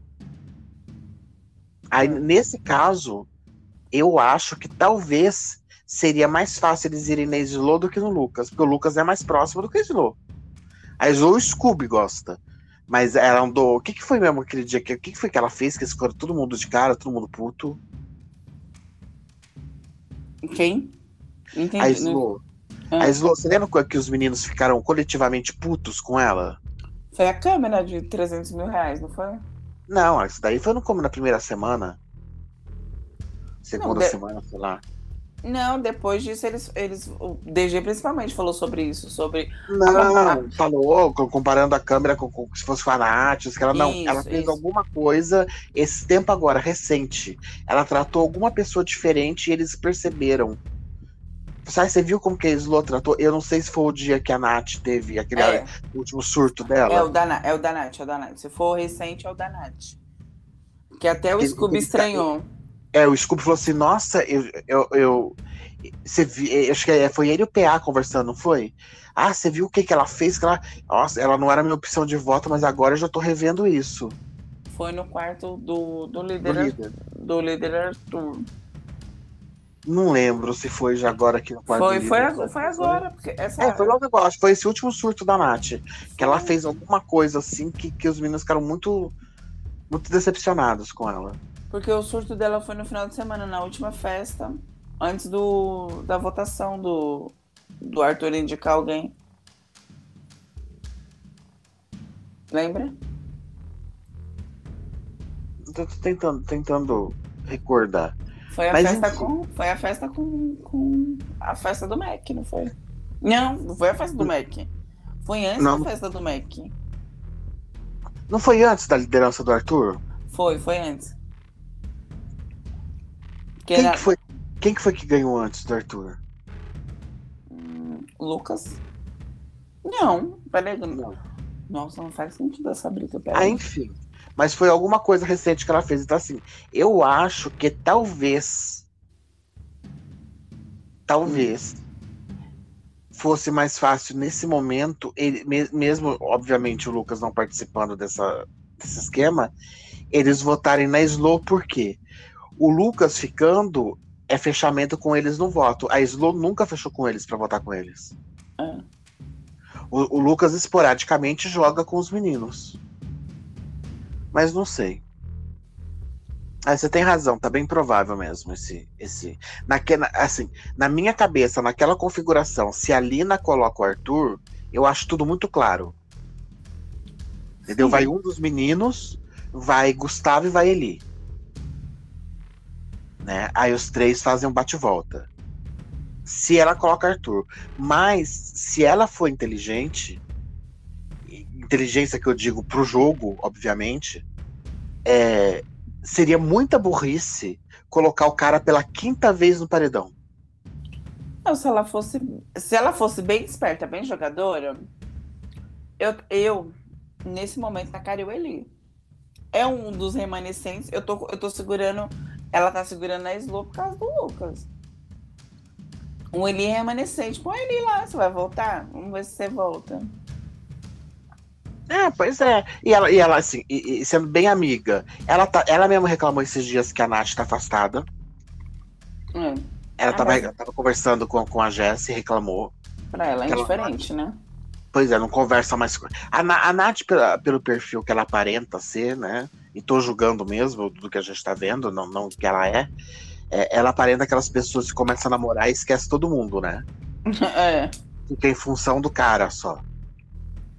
Aí, nesse caso, eu acho que talvez seria mais fácil eles irem na Slow do que no Lucas, porque o Lucas é mais próximo do que a Slow. A Slow o Scooby gosta. Mas ela andou. O que, que foi mesmo aquele dia? O que, que foi que ela fez? Que escolheu todo mundo de cara, todo mundo puto. Quem? Entendi. A Slow. Ah. A Slow, você lembra que os meninos ficaram coletivamente putos com ela? Foi a câmera de 300 mil reais, não foi? Não, isso daí foi no como na primeira semana. Segunda não, de... semana, sei lá. Não, depois disso eles, eles. O DG principalmente falou sobre isso, sobre. Não, a... falou, comparando a câmera com, com se fosse fanáticos, que ela não. Isso, ela fez isso. alguma coisa esse tempo agora, recente. Ela tratou alguma pessoa diferente e eles perceberam. Sabe, você viu como que a Slo tratou? Eu não sei se foi o dia que a Nath teve aquele é. último surto dela. É o, da, é o da Nath, é o da Nath. Se for recente, é o da Nath. Que até o Scooby estranhou. É, o Scooby falou assim, nossa, eu. eu, eu você vi, acho que é, foi ele e o PA conversando, não foi? Ah, você viu o que, que ela fez? Que ela, nossa, ela não era minha opção de voto, mas agora eu já tô revendo isso. Foi no quarto do, do líder. Do líder, do líder Arthur. Não lembro se foi já agora aqui no quarto foi, foi, líder, foi agora. Porque essa... É, foi logo agora. Acho que foi esse último surto da Nath. Que ela fez alguma coisa assim que, que os meninos ficaram muito, muito decepcionados com ela. Porque o surto dela foi no final de semana, na última festa, antes do, da votação do, do Arthur indicar alguém. Lembra? Tô tentando, tentando recordar. Foi a Mas festa enfim. com. Foi a festa com, com. A festa do Mac, não foi? Não, não foi a festa do Mac. Foi antes não. da festa do Mac. Não foi antes da liderança do Arthur? Foi, foi antes. Que quem, era... que foi, quem que foi que ganhou antes do Arthur? Hum, Lucas? Não, peraí. Não. Nossa, não faz sentido essa briga. Ah, enfim. Mas foi alguma coisa recente que ela fez. Então, assim, eu acho que talvez. Talvez. Hum. Fosse mais fácil nesse momento, ele, mesmo, obviamente, o Lucas não participando dessa, desse esquema, eles votarem na Slow, por quê? O Lucas ficando é fechamento com eles no voto. A Slow nunca fechou com eles para votar com eles. É. O, o, Lucas esporadicamente joga com os meninos. Mas não sei. Ah, você tem razão, tá bem provável mesmo esse esse naquela assim, na minha cabeça, naquela configuração, se a Lina coloca o Arthur, eu acho tudo muito claro. Entendeu? Sim. Vai um dos meninos, vai Gustavo e vai Eli né? Aí os três fazem um bate-volta. Se ela coloca Arthur. Mas se ela for inteligente, inteligência que eu digo pro jogo, obviamente, é, seria muita burrice colocar o cara pela quinta vez no paredão. Não, se ela fosse, se ela fosse bem esperta, bem jogadora, eu, eu nesse momento tacaria o Eli. É um dos remanescentes. Eu tô, eu tô segurando ela tá segurando a Slow por causa do Lucas. Um Eli remanescente. Põe ele lá, você vai voltar? Vamos ver se você volta. É, pois é. E ela, e ela assim, e, e sendo bem amiga, ela, tá, ela mesma reclamou esses dias que a Nath tá afastada. É. Ela Ah, tava, mas- ela tava conversando com, com a Jess e reclamou. Pra ela é indiferente, né? Pois é, não conversa mais com. A, a Nath, pela- pelo perfil que ela aparenta ser, né? E tô julgando mesmo do que a gente tá vendo, não, não o que ela é, é, Ela aparenta aquelas pessoas que começam a namorar e esquece todo mundo, né? É. Fica em função do cara só.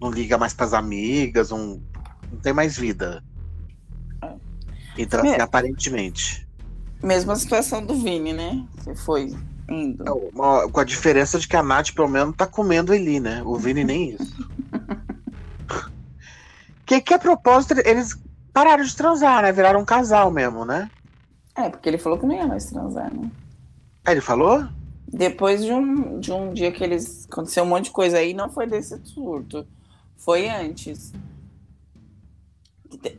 Não liga mais pras amigas, não, não tem mais vida. É. Então, assim, aparentemente. Mesma situação do Vini, né? Que foi indo. Uma- com a diferença de que a Nath, pelo menos, tá comendo ele, né? O Vini nem isso. que, que a propósito, eles pararam de transar, né? Viraram um casal mesmo, né? É, porque ele falou que não ia mais transar, né? Aí ele falou? Depois de um, de um dia que eles. Aconteceu um monte de coisa aí, não foi desse surto. Foi antes.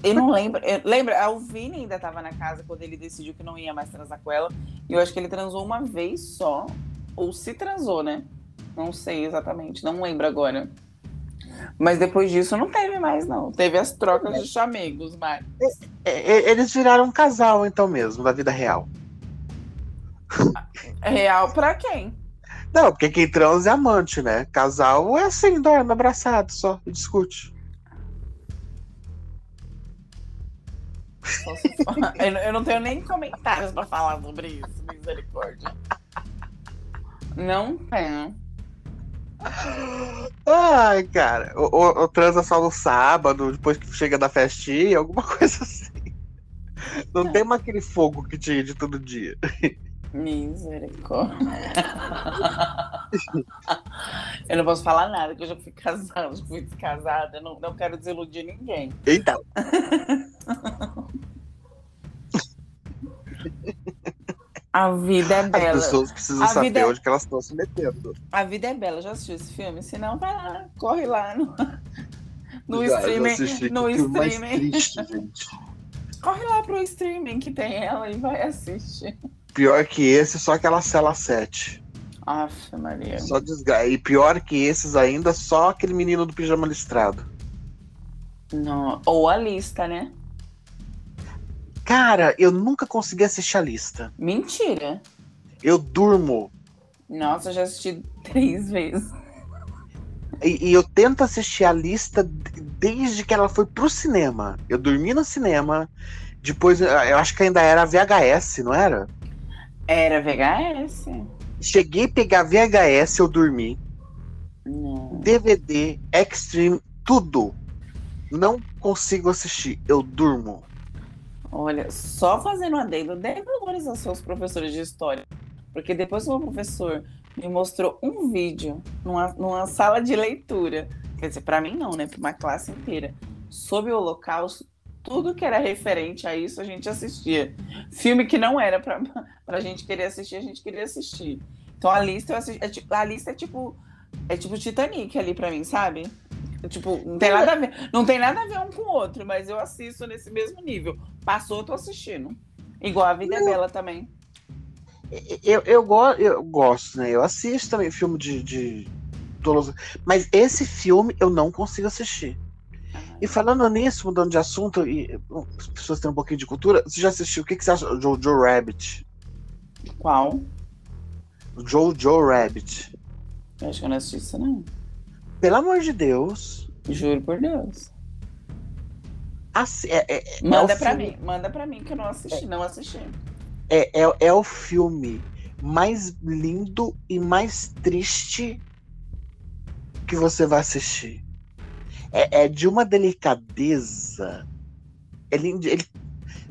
Eu não lembro. eu- lembra, o Vini ainda tava na casa quando ele decidiu que não ia mais transar com ela. E eu acho que ele transou uma vez só. Ou se transou, né? Não sei exatamente, não lembro agora. Mas depois disso não teve mais, não. Teve as trocas de chamegos, mas. É, é, eles viraram um casal, então mesmo, da vida real. Real pra quem? Não, porque quem transa é amante, né? Casal é assim, dorme abraçado só e discute. Eu, não- eu não tenho nem comentários pra falar sobre isso, misericórdia. Não tenho. Ai, cara. Ou, ou, ou transa só no sábado, depois que chega da festinha, alguma coisa assim. Não tem mais aquele fogo que tinha de todo dia. Misericórdia. Eu não posso falar nada, que eu já fui casada, já fui descasada. Não, não quero desiludir ninguém. Então. A vida é As bela. pessoas precisam A saber é- onde que elas estão se metendo. A vida é bela. Já assistiu esse filme? Se não, vai lá, corre lá no, no Já- streaming. assisti, no streaming. triste. Corre lá pro streaming que tem ela e vai assistir. Pior que esse, só aquela cela 7. Aff, Maria. Só desgra... E pior que esses ainda, só aquele menino do pijama listrado. Não. Ou a lista, né? Cara, eu nunca consegui assistir a lista. Mentira. Eu durmo. Nossa, eu já assisti três vezes. E, e eu tento assistir a lista desde que ela foi pro cinema. Eu dormi no cinema. Depois, eu eu acho que ainda era VHS, não era? Era VHS? Cheguei a pegar VHS, eu dormi. Não. DVD, Extreme, tudo. Não consigo assistir, eu durmo. Olha, só fazendo um adendo, valores aos seus professores de história. Porque depois que o meu professor me mostrou um vídeo numa, numa sala de leitura, quer dizer, para mim não, né? Para uma classe inteira, sobre o Holocausto, tudo que era referente a isso a gente assistia. Filme que não era para a gente querer assistir, a gente queria assistir. Então a lista eu assisti, é a lista é tipo é tipo Titanic ali para mim, sabe? Tipo, não tem nada a ver, não tem nada a ver um com o outro, mas eu assisto nesse mesmo nível. Passou, eu tô assistindo. Igual a Vida é Bela também. Eu, eu, go eu gosto, né? Eu assisto também filme de, de. Mas esse filme eu não consigo assistir. E falando nisso, mudando de assunto, e as pessoas têm um pouquinho de cultura, você já assistiu? O que, que você acha do Jojo Rabbit? Qual? Jojo Rabbit. Eu acho que eu não assisti isso, não. Pelo amor de Deus. Juro por Deus. assi- é, é- é Manda o pra filme- mim, manda pra mim que eu não assisti, não assisti. É, é, é o filme mais lindo e mais triste que você vai assistir. É, é de uma delicadeza. Lindo. Ele,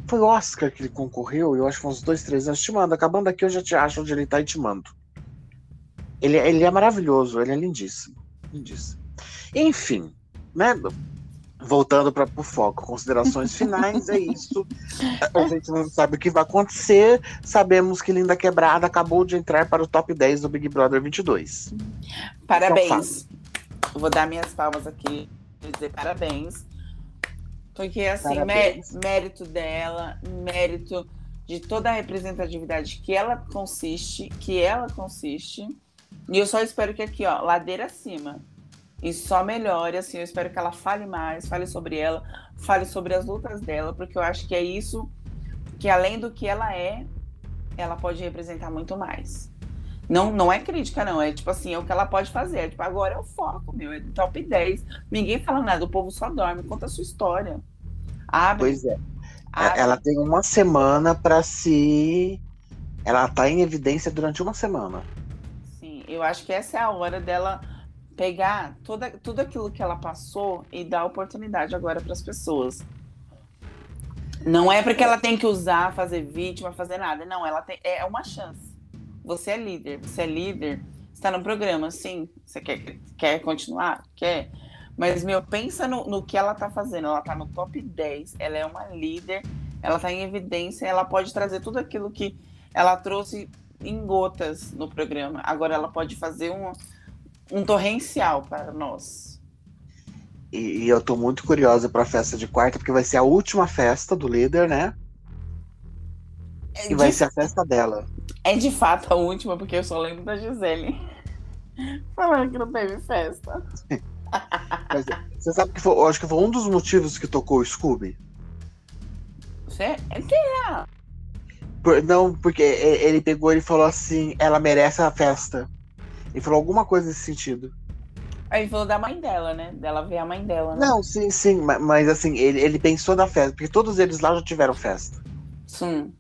foi o Oscar que ele concorreu, eu acho que uns dois, três anos. Te mando, acabando aqui eu já te acho onde ele tá e te mando. Ele, ele é maravilhoso, ele é lindíssimo. Lindíssimo. Enfim, né? Voltando para o foco, considerações finais, é isso. A gente não sabe o que vai acontecer. Sabemos que Linda Quebrada acabou de entrar para o top 10 do Big Brother 22. Parabéns. Eu Vou dar minhas palmas aqui dizer parabéns. Porque, assim, mé- mérito dela, mérito de toda a representatividade que ela consiste, que ela consiste. E eu só espero que aqui, ó, ladeira acima. E só melhore, assim, eu espero que ela fale mais, fale sobre ela, fale sobre as lutas dela, porque eu acho que é isso que, além do que ela é, ela pode representar muito mais. Não, não é crítica, não. É tipo assim, é o que ela pode fazer. É, tipo, agora é o foco, meu. É top 10. Ninguém fala nada, o povo só dorme. Conta a sua história. Abre. Pois é. Abre. Ela tem uma semana para se. Ela tá em evidência durante uma semana. Sim, eu acho que essa é a hora dela pegar toda, tudo aquilo que ela passou e dar oportunidade agora para as pessoas. Não é porque ela tem que usar, fazer vítima, fazer nada. Não, ela tem. É uma chance. Você é líder, você é líder, está no programa, sim. Você quer, quer continuar? Quer. Mas, meu, pensa no, no que ela está fazendo. Ela está no top 10, ela é uma líder, ela está em evidência, ela pode trazer tudo aquilo que ela trouxe em gotas no programa. Agora ela pode fazer um, um torrencial para nós. E, e eu estou muito curiosa para a festa de quarta, porque vai ser a última festa do líder, né? É e vai ser a festa dela. É de fato a última, porque eu só lembro da Gisele falando que não teve festa. Mas, você sabe que foi, eu acho que foi um dos motivos que tocou o Scooby? Você? É que é? Por, não, porque ele pegou e falou assim: ela merece a festa. Ele falou alguma coisa nesse sentido. Aí ele falou da mãe dela, né? Dela ver a mãe dela, né? Não, sim, sim, mas, mas assim, ele, ele pensou na festa, porque todos eles lá já tiveram festa. Sim.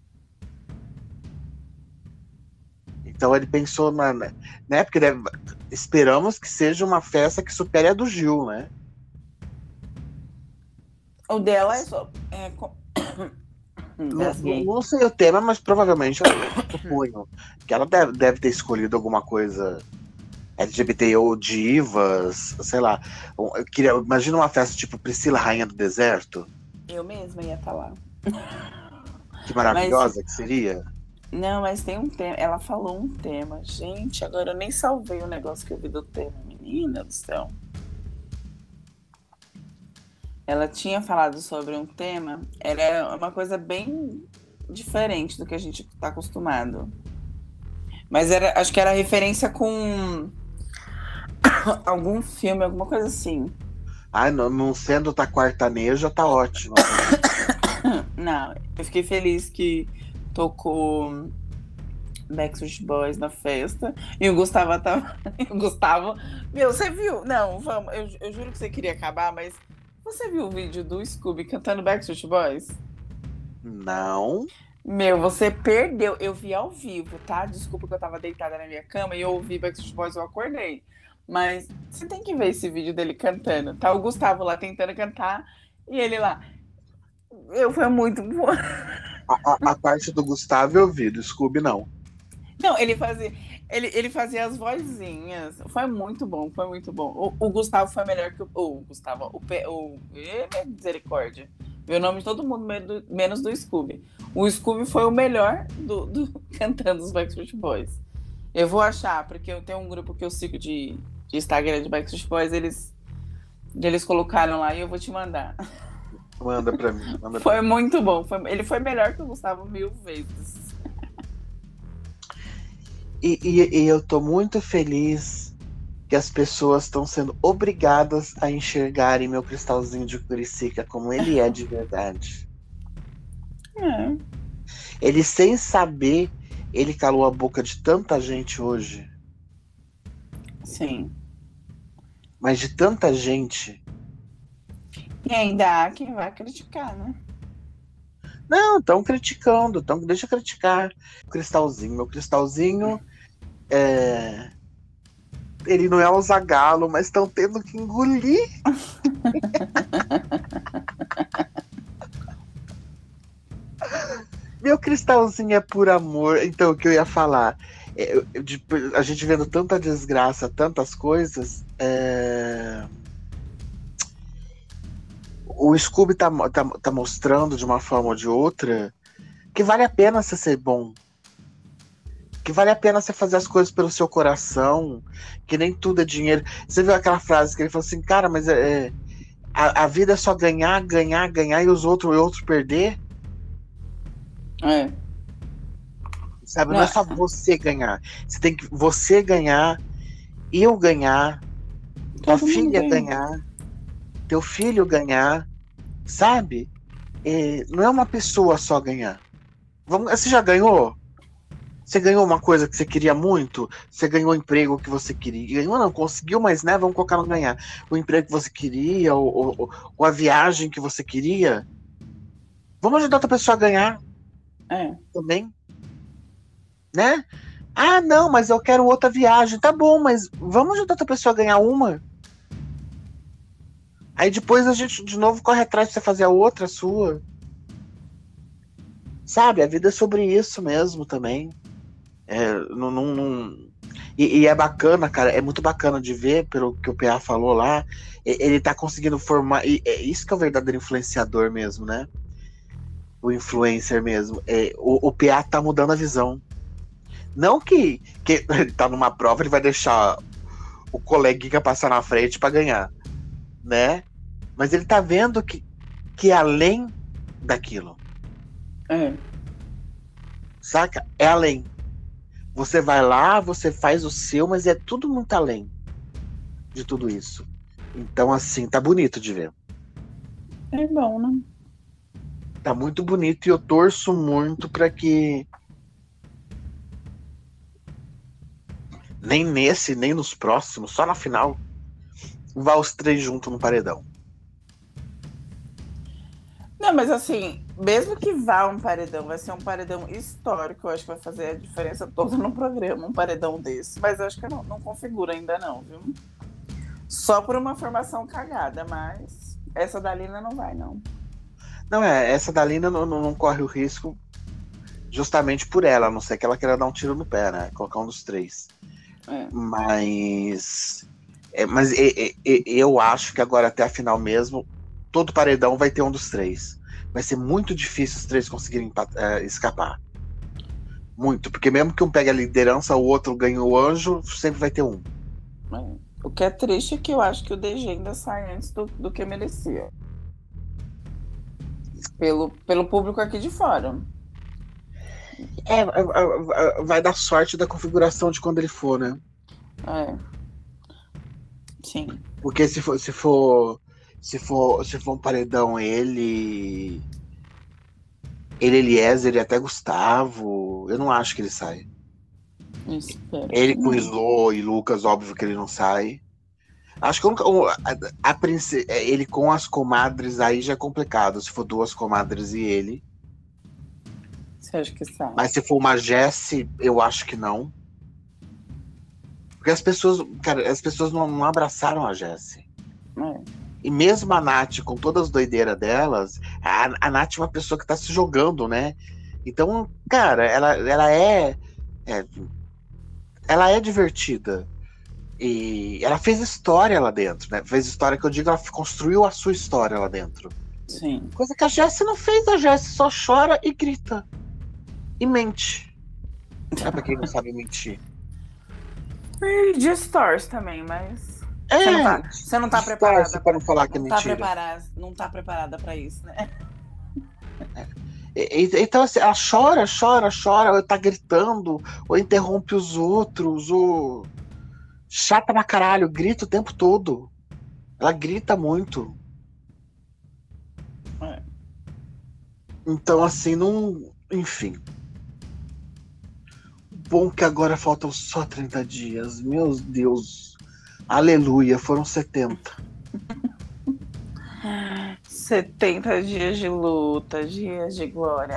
Então ele pensou na. Né? Porque deve, esperamos que seja uma festa que supere a do Gil, né? O dela é só. É, não, não, sei o tema, mas provavelmente eu suponho que ela deve, deve ter escolhido alguma coisa LGBT ou divas, sei lá. Eu queria, imagina uma festa tipo Priscila Rainha do Deserto. Eu mesma ia estar lá. Que maravilhosa mas... que seria. Não, mas tem um tema. Ela falou um tema. Gente, agora eu nem salvei o negócio que eu vi do tema. Menina do céu. Ela tinha falado sobre um tema. Era uma coisa bem diferente do que a gente está acostumado. Mas era, acho que era referência com algum filme, alguma coisa assim. Ah, não, não sendo tá quartaneja, tá ótimo. não, eu fiquei feliz que tocou Backstreet Boys na festa. E o Gustavo tava. o Gustavo. Meu, você viu? Não, vamos. Eu, eu juro que você queria acabar, mas. Você viu o vídeo do Scooby cantando Backstreet Boys? Não. Meu, você perdeu. Eu vi ao vivo, tá? Desculpa que eu tava deitada na minha cama e eu ouvi Backstreet Boys, eu acordei. Mas você tem que ver esse vídeo dele cantando. Tá o Gustavo lá tentando cantar e ele lá. Eu foi muito bom. A, a, parte do Gustavo eu vi, do Scooby não. Não, ele fazia, ele, ele fazia as vozinhas. Foi muito bom, foi muito bom. O, o Gustavo foi melhor que o. O Gustavo, o. o é misericórdia. Meu nome de todo mundo, menos do Scooby. O Scooby foi o melhor do, do cantando os Backstreet Boys. Eu vou achar, porque eu tenho um grupo que eu sigo de, de Instagram de Backstreet Boys, eles, eles colocaram lá e eu vou te mandar. Manda pra mim. Manda foi pra muito bom. Foi, ele foi melhor que o Gustavo mil vezes. E, e, e eu tô muito feliz que as pessoas estão sendo obrigadas a enxergarem meu cristalzinho de Curicica como ele é de verdade. É. Ele sem saber, ele calou a boca de tanta gente hoje. Sim. Mas de tanta gente e ainda há quem vai criticar, né? Não, estão criticando, tão, deixa criticar. Cristalzinho, meu cristalzinho. É... Ele não é o Zagalo, mas estão tendo que engolir. meu cristalzinho é por amor. Então, o que eu ia falar? É, de, a gente vendo tanta desgraça, tantas coisas. É o Scooby tá, tá, tá mostrando de uma forma ou de outra que vale a pena você ser bom. Que vale a pena você fazer as coisas pelo seu coração, que nem tudo é dinheiro. Você viu aquela frase que ele falou assim, cara, mas é, é a, a, vida é só ganhar, ganhar, ganhar e os outros e outros perder? É. Sabe, não. não é só você ganhar. Você tem que você ganhar, eu ganhar, tua filha ganhar teu filho ganhar, sabe? É, não é uma pessoa só ganhar. Vamos, você já ganhou? Você ganhou uma coisa que você queria muito? Você ganhou o emprego que você queria? Ganhou não, conseguiu, mas né, vamos colocar no ganhar. O emprego que você queria, ou, ou, ou a viagem que você queria. Vamos ajudar outra pessoa a ganhar. É. Também. Né? Ah, não, mas eu quero outra viagem. Tá bom, mas vamos ajudar outra pessoa a ganhar uma. Aí depois a gente de novo corre atrás pra você fazer a outra sua. Sabe, a vida é sobre isso mesmo também. É, não, não, não... E, e, é bacana, cara, é muito bacana de ver, pelo que o PA falou lá, ele tá conseguindo formar. E é isso que é o verdadeiro influenciador mesmo, né? O influencer mesmo. É, o, o PA tá mudando a visão. Não que, que ele tá numa prova, ele vai deixar o coleguinha passar na frente para ganhar, né? Mas ele tá vendo que, que é além daquilo. É. Saca? É além. Você vai lá, você faz o seu, mas é tudo muito além de tudo isso. Então, assim, tá bonito de ver. É bom, né? Tá muito bonito e eu torço muito para que nem nesse, nem nos próximos, só na final, vá os três juntos no paredão. Não, mas assim, mesmo que vá um paredão, vai ser um paredão histórico, eu acho que vai fazer a diferença toda no programa, um paredão desse. Mas eu acho que não, não configura ainda não, viu? Só por uma formação cagada, mas essa da Lina não vai, não. Não, é, essa da Lina não, não, não corre o risco justamente por ela, a não ser que ela queira dar um tiro no pé, né? Colocar um dos três. É. Mas. É, mas e, e, eu acho que agora até a final mesmo, todo paredão vai ter um dos três. Vai ser muito difícil os três conseguirem é, escapar. Muito, porque mesmo que um pegue a liderança, o outro ganha o anjo, sempre vai ter um. É. O que é triste é que eu acho que o DG ainda sai antes do, do que merecia. Pelo, pelo público aqui de fora. É, vai dar sorte da configuração de quando ele for, né? É. Sim. Porque se for, se for, se for, se for um paredão, ele. Ele, Eliezer e até Gustavo, eu não acho que ele sai. Ele com Slo e Lucas, óbvio que ele não sai. Acho que a, a, a, ele com as comadres aí já é complicado. Se for duas comadres e ele. Você acha que sai? Mas se for uma Jesse, eu acho que não. Porque as pessoas, cara, as pessoas não, não abraçaram a Jessie. É. E mesmo a Nath, com todas as doideiras delas, a, a Nath é uma pessoa que tá se jogando, né? Então, cara, ela, ela é, é ela é divertida. E ela fez história lá dentro, né? Fez história que eu digo, ela construiu a sua história lá dentro. Sim. Coisa que a Jessie não fez, a Jessie só chora e grita. E mente. É pra quem não sabe mentir. E distorce também, mas. É, você não tá, você não tá preparada. para não falar que é não mentira. Tá preparada, não tá preparada pra isso, né? E, então, assim, ela chora, chora, chora, ou tá gritando, ou interrompe os outros, ou. Chata pra caralho, grita o tempo todo. Ela grita muito. É. Então, assim, não. Enfim bom que agora faltam só 30 dias. Meu Deus. Aleluia, foram 70. 70 dias de luta, dias de glória.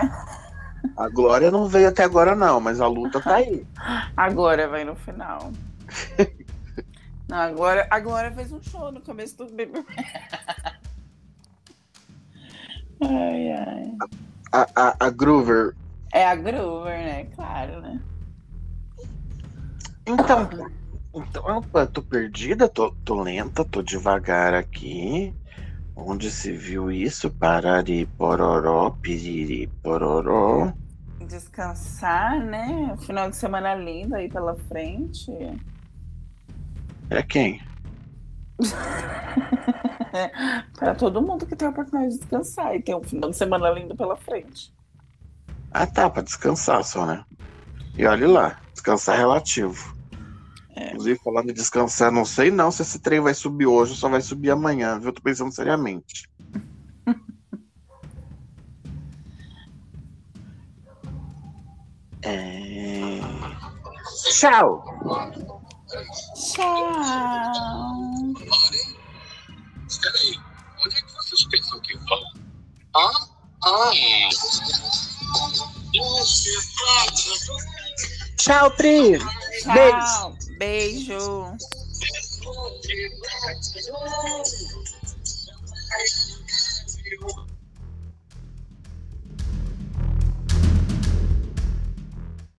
A glória não veio até agora, não, mas a luta tá aí. Agora vai no final. Não, agora, agora fez um show no começo do BBB. ai, ai. A, a, a Groover. É a Groover, né? Claro, né? Então, então opa, tô perdida, tô, tô lenta, tô devagar aqui. Onde se viu isso? Parari, pororó, piriri, pororó. Descansar, né? Final de semana lindo aí pela frente. É quem? Para todo mundo que tem a oportunidade de descansar e tem um final de semana lindo pela frente. Ah, tá, pra descansar só, né? E olhe lá, descansar relativo. Inclusive, falando de descansar, não sei não se esse trem vai subir hoje ou só vai subir amanhã, viu? Tô pensando seriamente. é... Tchau! Tchau! Espera aí, onde é que vocês pensam que vão? Ah, ah. Tchau, Pri! Tchau! Beijo! Beijo.